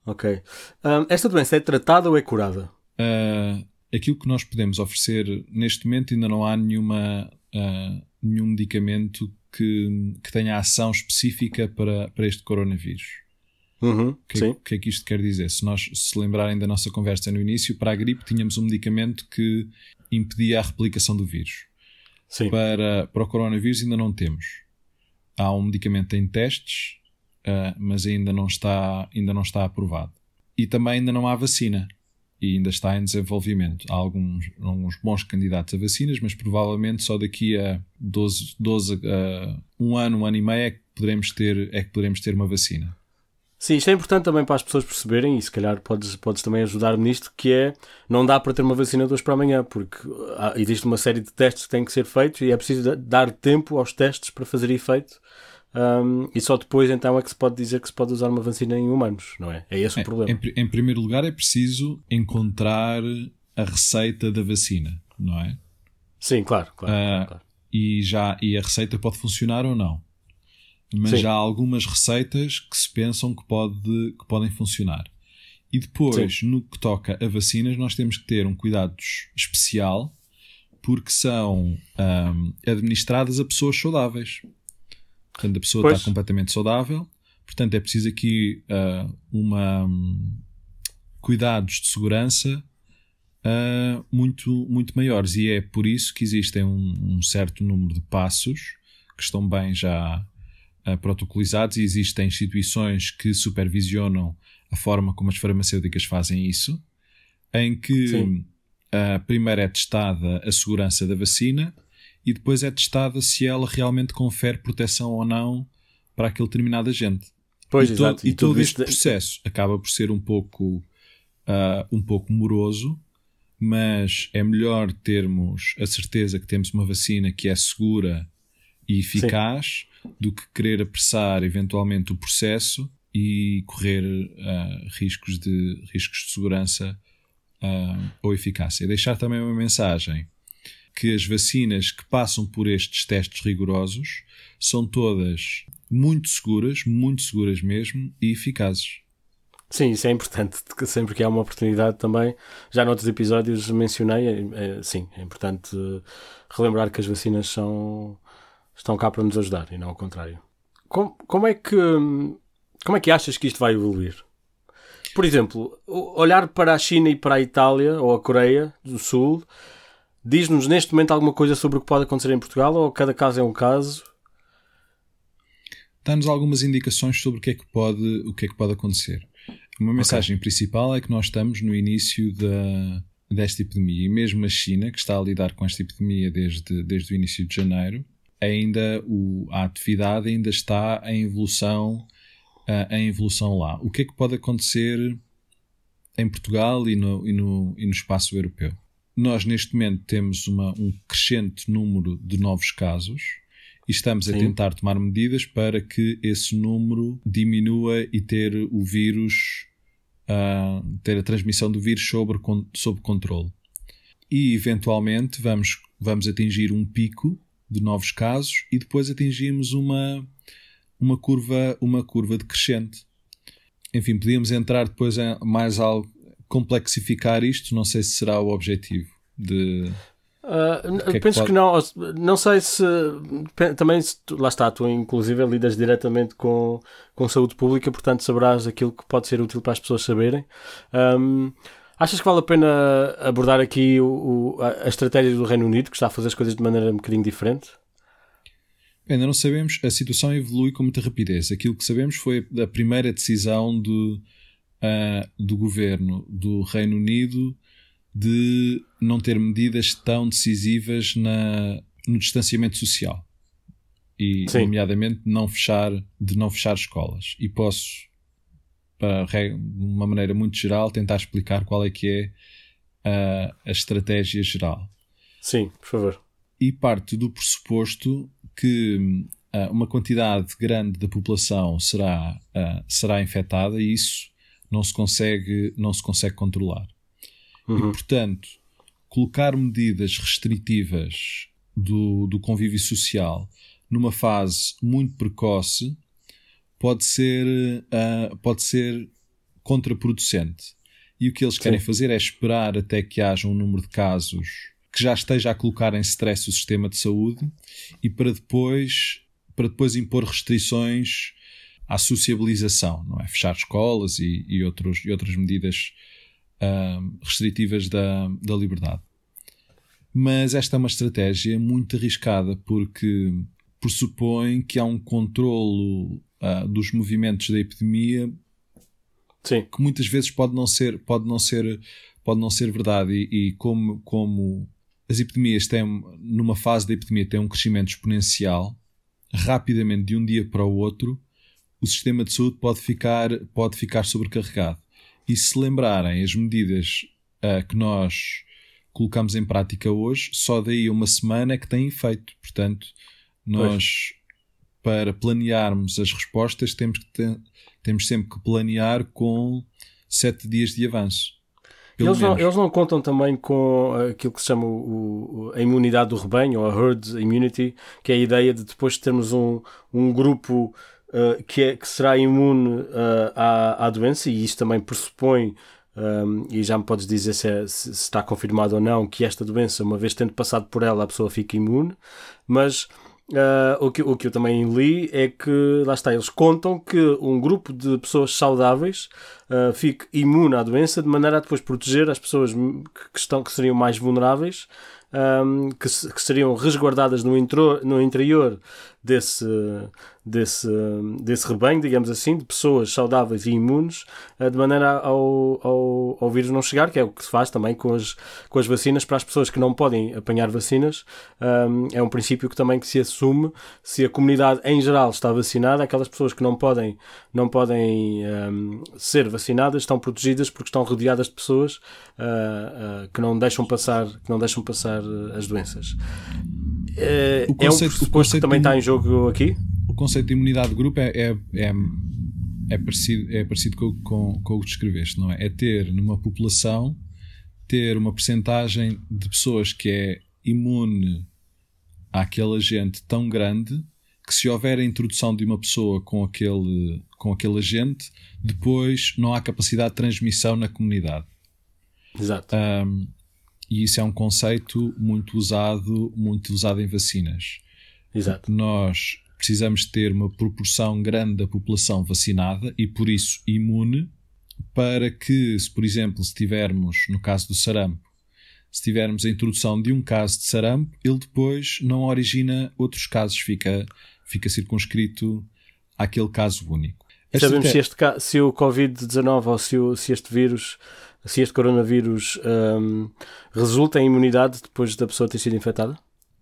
[SPEAKER 1] Ok. Um, esta doença é tratada ou é curada?
[SPEAKER 2] Uh, aquilo que nós podemos oferecer neste momento ainda não há nenhuma, uh, nenhum medicamento que, que tenha ação específica para, para este coronavírus.
[SPEAKER 1] Uhum,
[SPEAKER 2] o que, que, é que isto quer dizer? Se nós se lembrarem da nossa conversa no início, para a gripe tínhamos um medicamento que impedia a replicação do vírus.
[SPEAKER 1] Sim.
[SPEAKER 2] Para, para o coronavírus ainda não temos. Há um medicamento em testes, uh, mas ainda não, está, ainda não está aprovado. E também ainda não há vacina. E ainda está em desenvolvimento. Há alguns, alguns bons candidatos a vacinas, mas provavelmente só daqui a 12, 12 uh, um ano, um ano e meio é que poderemos ter, é que poderemos ter uma vacina.
[SPEAKER 1] Sim, isto é importante também para as pessoas perceberem, e se calhar podes, podes também ajudar-me nisto, que é não dá para ter uma vacina de hoje para amanhã, porque há, existe uma série de testes que têm que ser feitos e é preciso dar tempo aos testes para fazer efeito. Um, e só depois então é que se pode dizer que se pode usar uma vacina em humanos, não é? É esse o problema.
[SPEAKER 2] Em, em primeiro lugar, é preciso encontrar a receita da vacina, não é?
[SPEAKER 1] Sim, claro, claro, uh, claro.
[SPEAKER 2] E, já, e a receita pode funcionar ou não mas Sim. há algumas receitas que se pensam que, pode, que podem funcionar. E depois, Sim. no que toca a vacinas, nós temos que ter um cuidado especial porque são um, administradas a pessoas saudáveis. Portanto, a pessoa pois. está completamente saudável, Portanto, é preciso aqui uh, uma um, cuidados de segurança uh, muito, muito maiores. E é por isso que existem um, um certo número de passos que estão bem já uh, protocolizados e existem instituições que supervisionam a forma como as farmacêuticas fazem isso, em que uh, primeiro é testada a segurança da vacina e depois é testada se ela realmente confere proteção ou não para aquele determinado agente. Pois, e, exato. To, e, e todo este processo acaba por ser um pouco, uh, um pouco moroso, mas é melhor termos a certeza que temos uma vacina que é segura e eficaz. Do que querer apressar eventualmente o processo e correr uh, riscos, de, riscos de segurança uh, ou eficácia. Deixar também uma mensagem que as vacinas que passam por estes testes rigorosos são todas muito seguras, muito seguras mesmo e eficazes.
[SPEAKER 1] Sim, isso é importante, sempre que há uma oportunidade também. Já noutros episódios mencionei, é, é, sim, é importante relembrar que as vacinas são, estão cá para nos ajudar e não ao contrário. Como, como, é que, como é que achas que isto vai evoluir? Por exemplo, olhar para a China e para a Itália ou a Coreia do Sul diz-nos neste momento alguma coisa sobre o que pode acontecer em Portugal ou cada caso é um caso?
[SPEAKER 2] Dá-nos algumas indicações sobre o que é que pode, o que é que pode acontecer. Uma mensagem okay. principal é que nós estamos no início da, desta epidemia e mesmo a China, que está a lidar com esta epidemia desde, desde o início de janeiro, ainda o, a atividade ainda está em evolução, uh, em evolução lá. O que é que pode acontecer em Portugal e no, e no, e no espaço europeu? Nós, neste momento, temos uma, um crescente número de novos casos e estamos Sim. a tentar tomar medidas para que esse número diminua e ter o vírus, uh, ter a transmissão do vírus sobre, sob controle. E, eventualmente, vamos, vamos atingir um pico de novos casos e depois atingimos uma, uma, curva, uma curva decrescente. Enfim, podíamos entrar depois em mais algo, complexificar isto, não sei se será o objetivo de.
[SPEAKER 1] Uh, que é penso que, que, não, não sei se também se, lá está, tu inclusive lidas diretamente com, com saúde pública, portanto saberás aquilo que pode ser útil para as pessoas saberem. Um, Achas que vale a pena abordar aqui o, o, a, estratégia do Reino Unido, que está a fazer as coisas de maneira um bocadinho diferente?
[SPEAKER 2] Ainda não sabemos, a situação evolui com muita rapidez. Aquilo que sabemos foi a primeira decisão do, uh, do governo do Reino Unido de não ter medidas tão decisivas na, no distanciamento social e, Sim. nomeadamente, não fechar, de não fechar escolas. E posso de uma maneira muito geral, tentar explicar qual é que é a, a estratégia geral.
[SPEAKER 1] Sim, por favor.
[SPEAKER 2] E parte do pressuposto que uh, uma quantidade grande da população será, uh, será infectada e isso não se consegue, não se consegue controlar. Uhum. E, portanto, colocar medidas restritivas do, do convívio social numa fase muito precoce pode ser, uh, pode ser contraproducente. E o que eles querem Sim. fazer é esperar até que haja um número de casos que já esteja a colocar em stress o sistema de saúde e para depois, para depois impor restrições à sociabilização, não é? Fechar escolas e, e, outros, e outras medidas uh, restritivas da, da liberdade. Mas esta é uma estratégia muito arriscada porque pressupõe que há um controlo uh, dos movimentos da epidemia Sim. que muitas vezes pode não ser pode não ser pode não ser verdade. E, e como como as epidemias têm numa fase da epidemia têm um crescimento exponencial rapidamente de um dia para o outro o sistema de saúde pode ficar pode ficar sobrecarregado. E se lembrarem as medidas uh, que nós colocamos em prática hoje só daí uma semana é que tem efeito. Portanto nós para planearmos as respostas, temos, que ter, temos sempre que planear com sete dias de avanço.
[SPEAKER 1] Eles não, eles não, contam também com aquilo que se chama o, a imunidade do rebanho, ou a herd immunity, que é a ideia de depois de termos um, um grupo uh, que, é, que será imune uh, à, à doença, e isso também pressupõe, um, e já me podes dizer se, é, se, está confirmado ou não, que esta doença, uma vez tendo passado por ela, a pessoa fica imune, mas uh, o, que, o que eu também li é que, lá está, eles contam que um grupo de pessoas saudáveis uh, fique imune à doença de maneira a depois proteger as pessoas que, estão, que seriam mais vulneráveis um, que, que, seriam resguardadas no, intro, no interior desse, desse, desse rebanho, digamos assim, de pessoas saudáveis e imunes, uh, de maneira ao, ao, ao vírus não chegar, que é o que se faz também com as, com as vacinas para as pessoas que não podem apanhar vacinas. Um, é um princípio que também que se assume se a comunidade em geral está vacinada, aquelas pessoas que não podem, não podem um, ser vacinadas estão protegidas porque estão rodeadas de pessoas uh, uh, que não deixam passar, que não deixam passar as doenças. Uh, conceito, é um pressuposto que também está em jogo aqui?
[SPEAKER 2] O conceito de imunidade de grupo é, é, é, é parecido, é parecido com, com, com o que descreveste, não é? É ter numa população ter uma percentagem de pessoas que é imune àquele agente tão grande que se houver a introdução de uma pessoa com aquele, com aquele agente, depois não há capacidade de transmissão na comunidade.
[SPEAKER 1] Exato.
[SPEAKER 2] Um, e isso é um conceito muito usado, muito usado em vacinas.
[SPEAKER 1] Exato.
[SPEAKER 2] Nós precisamos ter uma proporção grande da população vacinada e por isso imune para que, se por exemplo, se tivermos, no caso do sarampo, se tivermos a introdução de um caso de sarampo, ele depois não origina outros casos, fica, fica circunscrito àquele caso único.
[SPEAKER 1] Sabemos se, este, se o Covid-19 ou se, o, se este vírus se este coronavírus um, resulta em imunidade depois da pessoa ter sido infectada?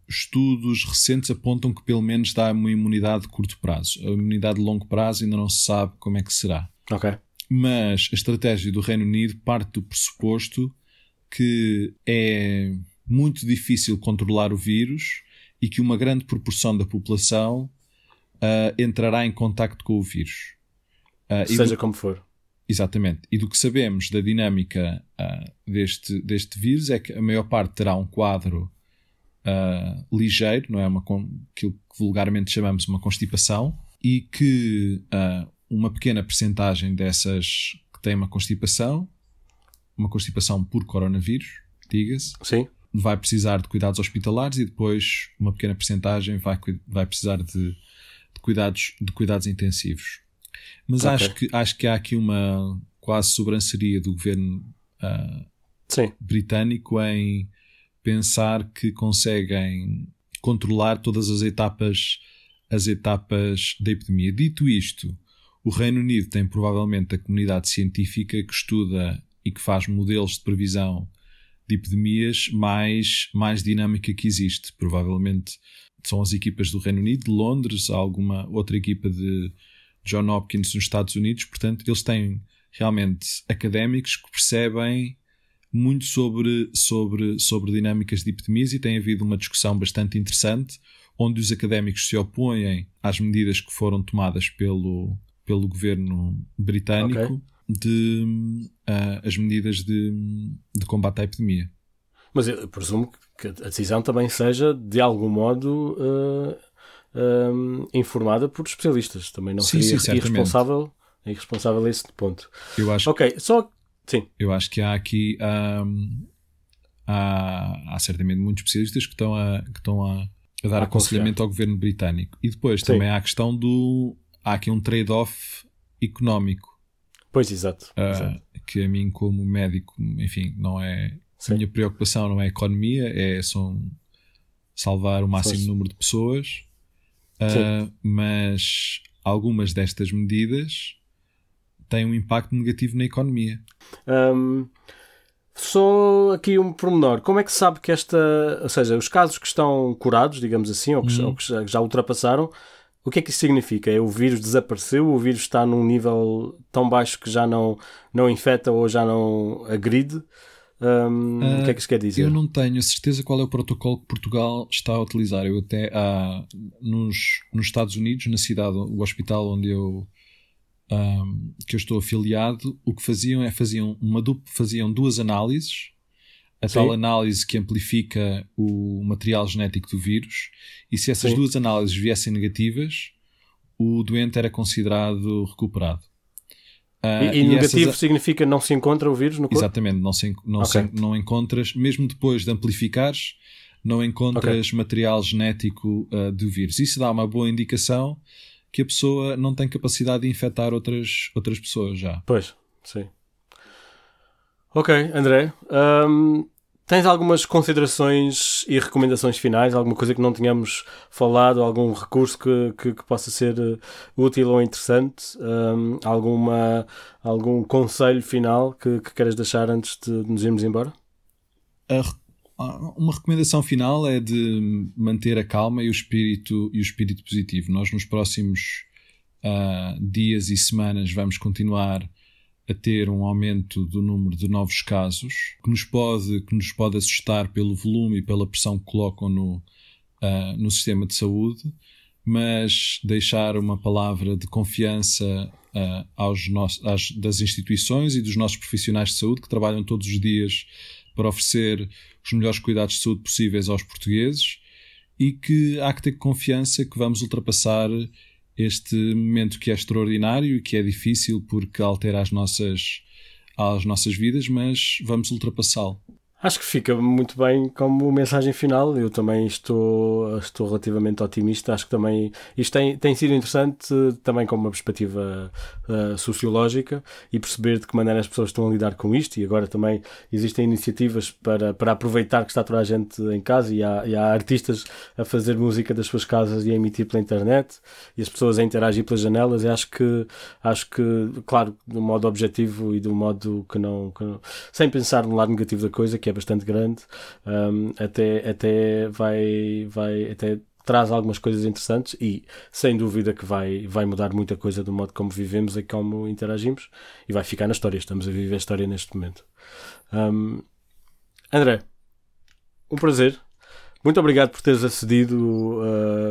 [SPEAKER 2] Estudos recentes apontam que pelo menos dá uma imunidade de curto prazo. A imunidade de longo prazo ainda não se sabe como é que será.
[SPEAKER 1] Ok.
[SPEAKER 2] Mas a estratégia do Reino Unido parte do pressuposto que é muito difícil controlar o vírus e que uma grande proporção da população uh, entrará em contacto com o vírus.
[SPEAKER 1] Uh, Seja como for.
[SPEAKER 2] Exatamente. E do que sabemos da dinâmica uh, deste, deste vírus é que a maior parte terá um quadro uh, ligeiro, não é? Uma, aquilo que vulgarmente chamamos uma constipação, e que uh, uma pequena percentagem dessas que têm uma constipação, uma constipação por coronavírus, diga-se, vai precisar de cuidados hospitalares e depois uma pequena percentagem vai, vai precisar de, de cuidados, de cuidados intensivos. Mas okay. acho, que, acho que há aqui uma quase sobranceria do governo uh, britânico em pensar que conseguem controlar todas as etapas as etapas da epidemia. Dito isto, o Reino Unido tem provavelmente a comunidade científica que estuda e que faz modelos de previsão de epidemias mais, mais dinâmica que existe. Provavelmente são as equipas do Reino Unido, de Londres, alguma outra equipa de, John Hopkins nos Estados Unidos, portanto, eles têm realmente académicos que percebem muito sobre, sobre, sobre dinâmicas de epidemias e tem havido uma discussão bastante interessante onde os académicos se opõem às medidas que foram tomadas pelo, pelo governo britânico okay. de uh, as medidas de, de combate à epidemia.
[SPEAKER 1] Mas eu presumo que a decisão também seja de algum modo uh, um, informada por especialistas. Também não sim, seria sim, irresponsável, irresponsável a esse ponto.
[SPEAKER 2] Eu acho,
[SPEAKER 1] ok, só. Sim.
[SPEAKER 2] Eu acho que há aqui. Um, há, há certamente muitos especialistas que estão a, que estão a, a dar a aconselhamento ao governo britânico. E depois sim. também há a questão do. Há aqui um trade-off económico.
[SPEAKER 1] Pois, exato,
[SPEAKER 2] uh,
[SPEAKER 1] exato.
[SPEAKER 2] Que a mim, como médico, enfim, não é. Sim. A minha preocupação não é a economia, é só salvar o máximo número de pessoas Uh, mas algumas destas medidas têm um impacto negativo na economia.
[SPEAKER 1] Um, só aqui um pormenor. Como é que se sabe que esta. Ou seja, os casos que estão curados, digamos assim, ou que, uhum. ou que já ultrapassaram, o que é que isso significa? É o vírus desapareceu? O vírus está num nível tão baixo que já não, não infeta ou já não agride? Um, uh, o que é que isso quer dizer?
[SPEAKER 2] Eu não tenho a certeza qual é o protocolo que Portugal está a utilizar. Eu até há, nos, nos Estados Unidos, na cidade, o hospital onde eu um, que eu estou afiliado, o que faziam é faziam uma dupla, faziam duas análises. A Sim. tal análise que amplifica o material genético do vírus, e se essas Sim. duas análises viessem negativas, o doente era considerado recuperado.
[SPEAKER 1] Uh, e, e, negativo essas... significa não se encontra o vírus no corpo?
[SPEAKER 2] Exatamente, não, se, não, okay. se, não encontras, mesmo depois de amplificares, não encontras okay. material genético uh, do vírus. Isso dá uma boa indicação que a pessoa não tem capacidade de infectar outras, outras pessoas já.
[SPEAKER 1] Pois, sim. Ok, André. Um, tens algumas considerações e recomendações finais? Alguma coisa que não tínhamos falado? Algum recurso que, que, que possa ser uh, útil ou interessante? Um, alguma, algum conselho final que, que queres deixar antes de nos irmos embora?
[SPEAKER 2] A uma recomendação final é de manter a calma e o espírito, e o espírito positivo. Nós, nos próximos uh, dias e semanas, vamos continuar a ter um aumento do número de novos casos que nos pode, que nos pode assustar pelo volume e pela pressão que colocam no, uh, no sistema de saúde, mas deixar uma palavra de confiança uh, aos nossos, das instituições e dos nossos profissionais de saúde que trabalham todos os dias para oferecer os melhores cuidados de saúde possíveis aos portugueses e que há que ter confiança que vamos ultrapassar este momento que é extraordinário e que é difícil porque altera as nossas, as nossas vidas, mas vamos ultrapassá-lo.
[SPEAKER 1] Acho que fica muito bem como mensagem final. Eu também estou, estou relativamente otimista. Acho que também isto tem, tem sido interessante também como uma perspectiva uh, sociológica e perceber de que maneira as pessoas estão a lidar com isto. E agora também existem iniciativas para, para aproveitar que está toda a gente em casa e há, e há artistas a fazer música das suas casas e a emitir pela internet e as pessoas a interagir pelas janelas. E acho que, acho que claro, do modo objetivo e do modo que não, que não sem pensar no lado negativo da coisa, que é bastante grande, um, até, até vai, vai até traz algumas coisas interessantes e sem dúvida que vai, vai mudar muita coisa do modo como vivemos e como interagimos e vai ficar na história. Estamos a viver a história neste momento. Um, André, um prazer. Muito obrigado por teres acedido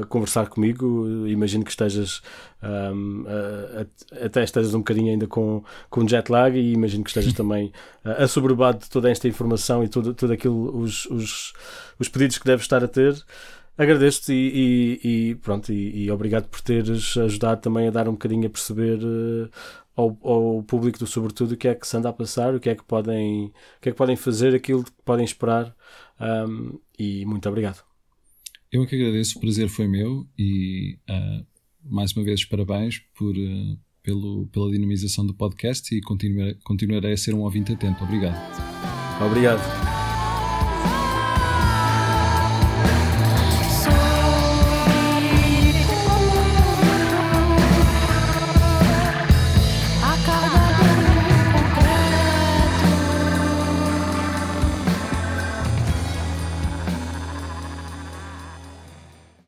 [SPEAKER 1] a conversar comigo. Imagino que estejas um, a, até estejas um bocadinho ainda com, com jet lag e imagino que estejas também uh, assoberbado de toda esta informação e tudo, tudo aquilo, os, os, os pedidos que deves estar a ter. Agradeço-te e, e, e, pronto, e, e, obrigado por teres ajudado também a dar um bocadinho a perceber uh, ao, ao, público do sobretudo o que é que se anda a passar, o que é que podem, o que é que podem fazer, aquilo que podem esperar um, e muito obrigado.
[SPEAKER 2] Eu é que agradeço, o prazer foi meu e uh, mais uma vez parabéns por, uh, pelo, pela dinamização do podcast e continuarei, continuarei a ser um ouvinte atento. Obrigado.
[SPEAKER 1] Obrigado.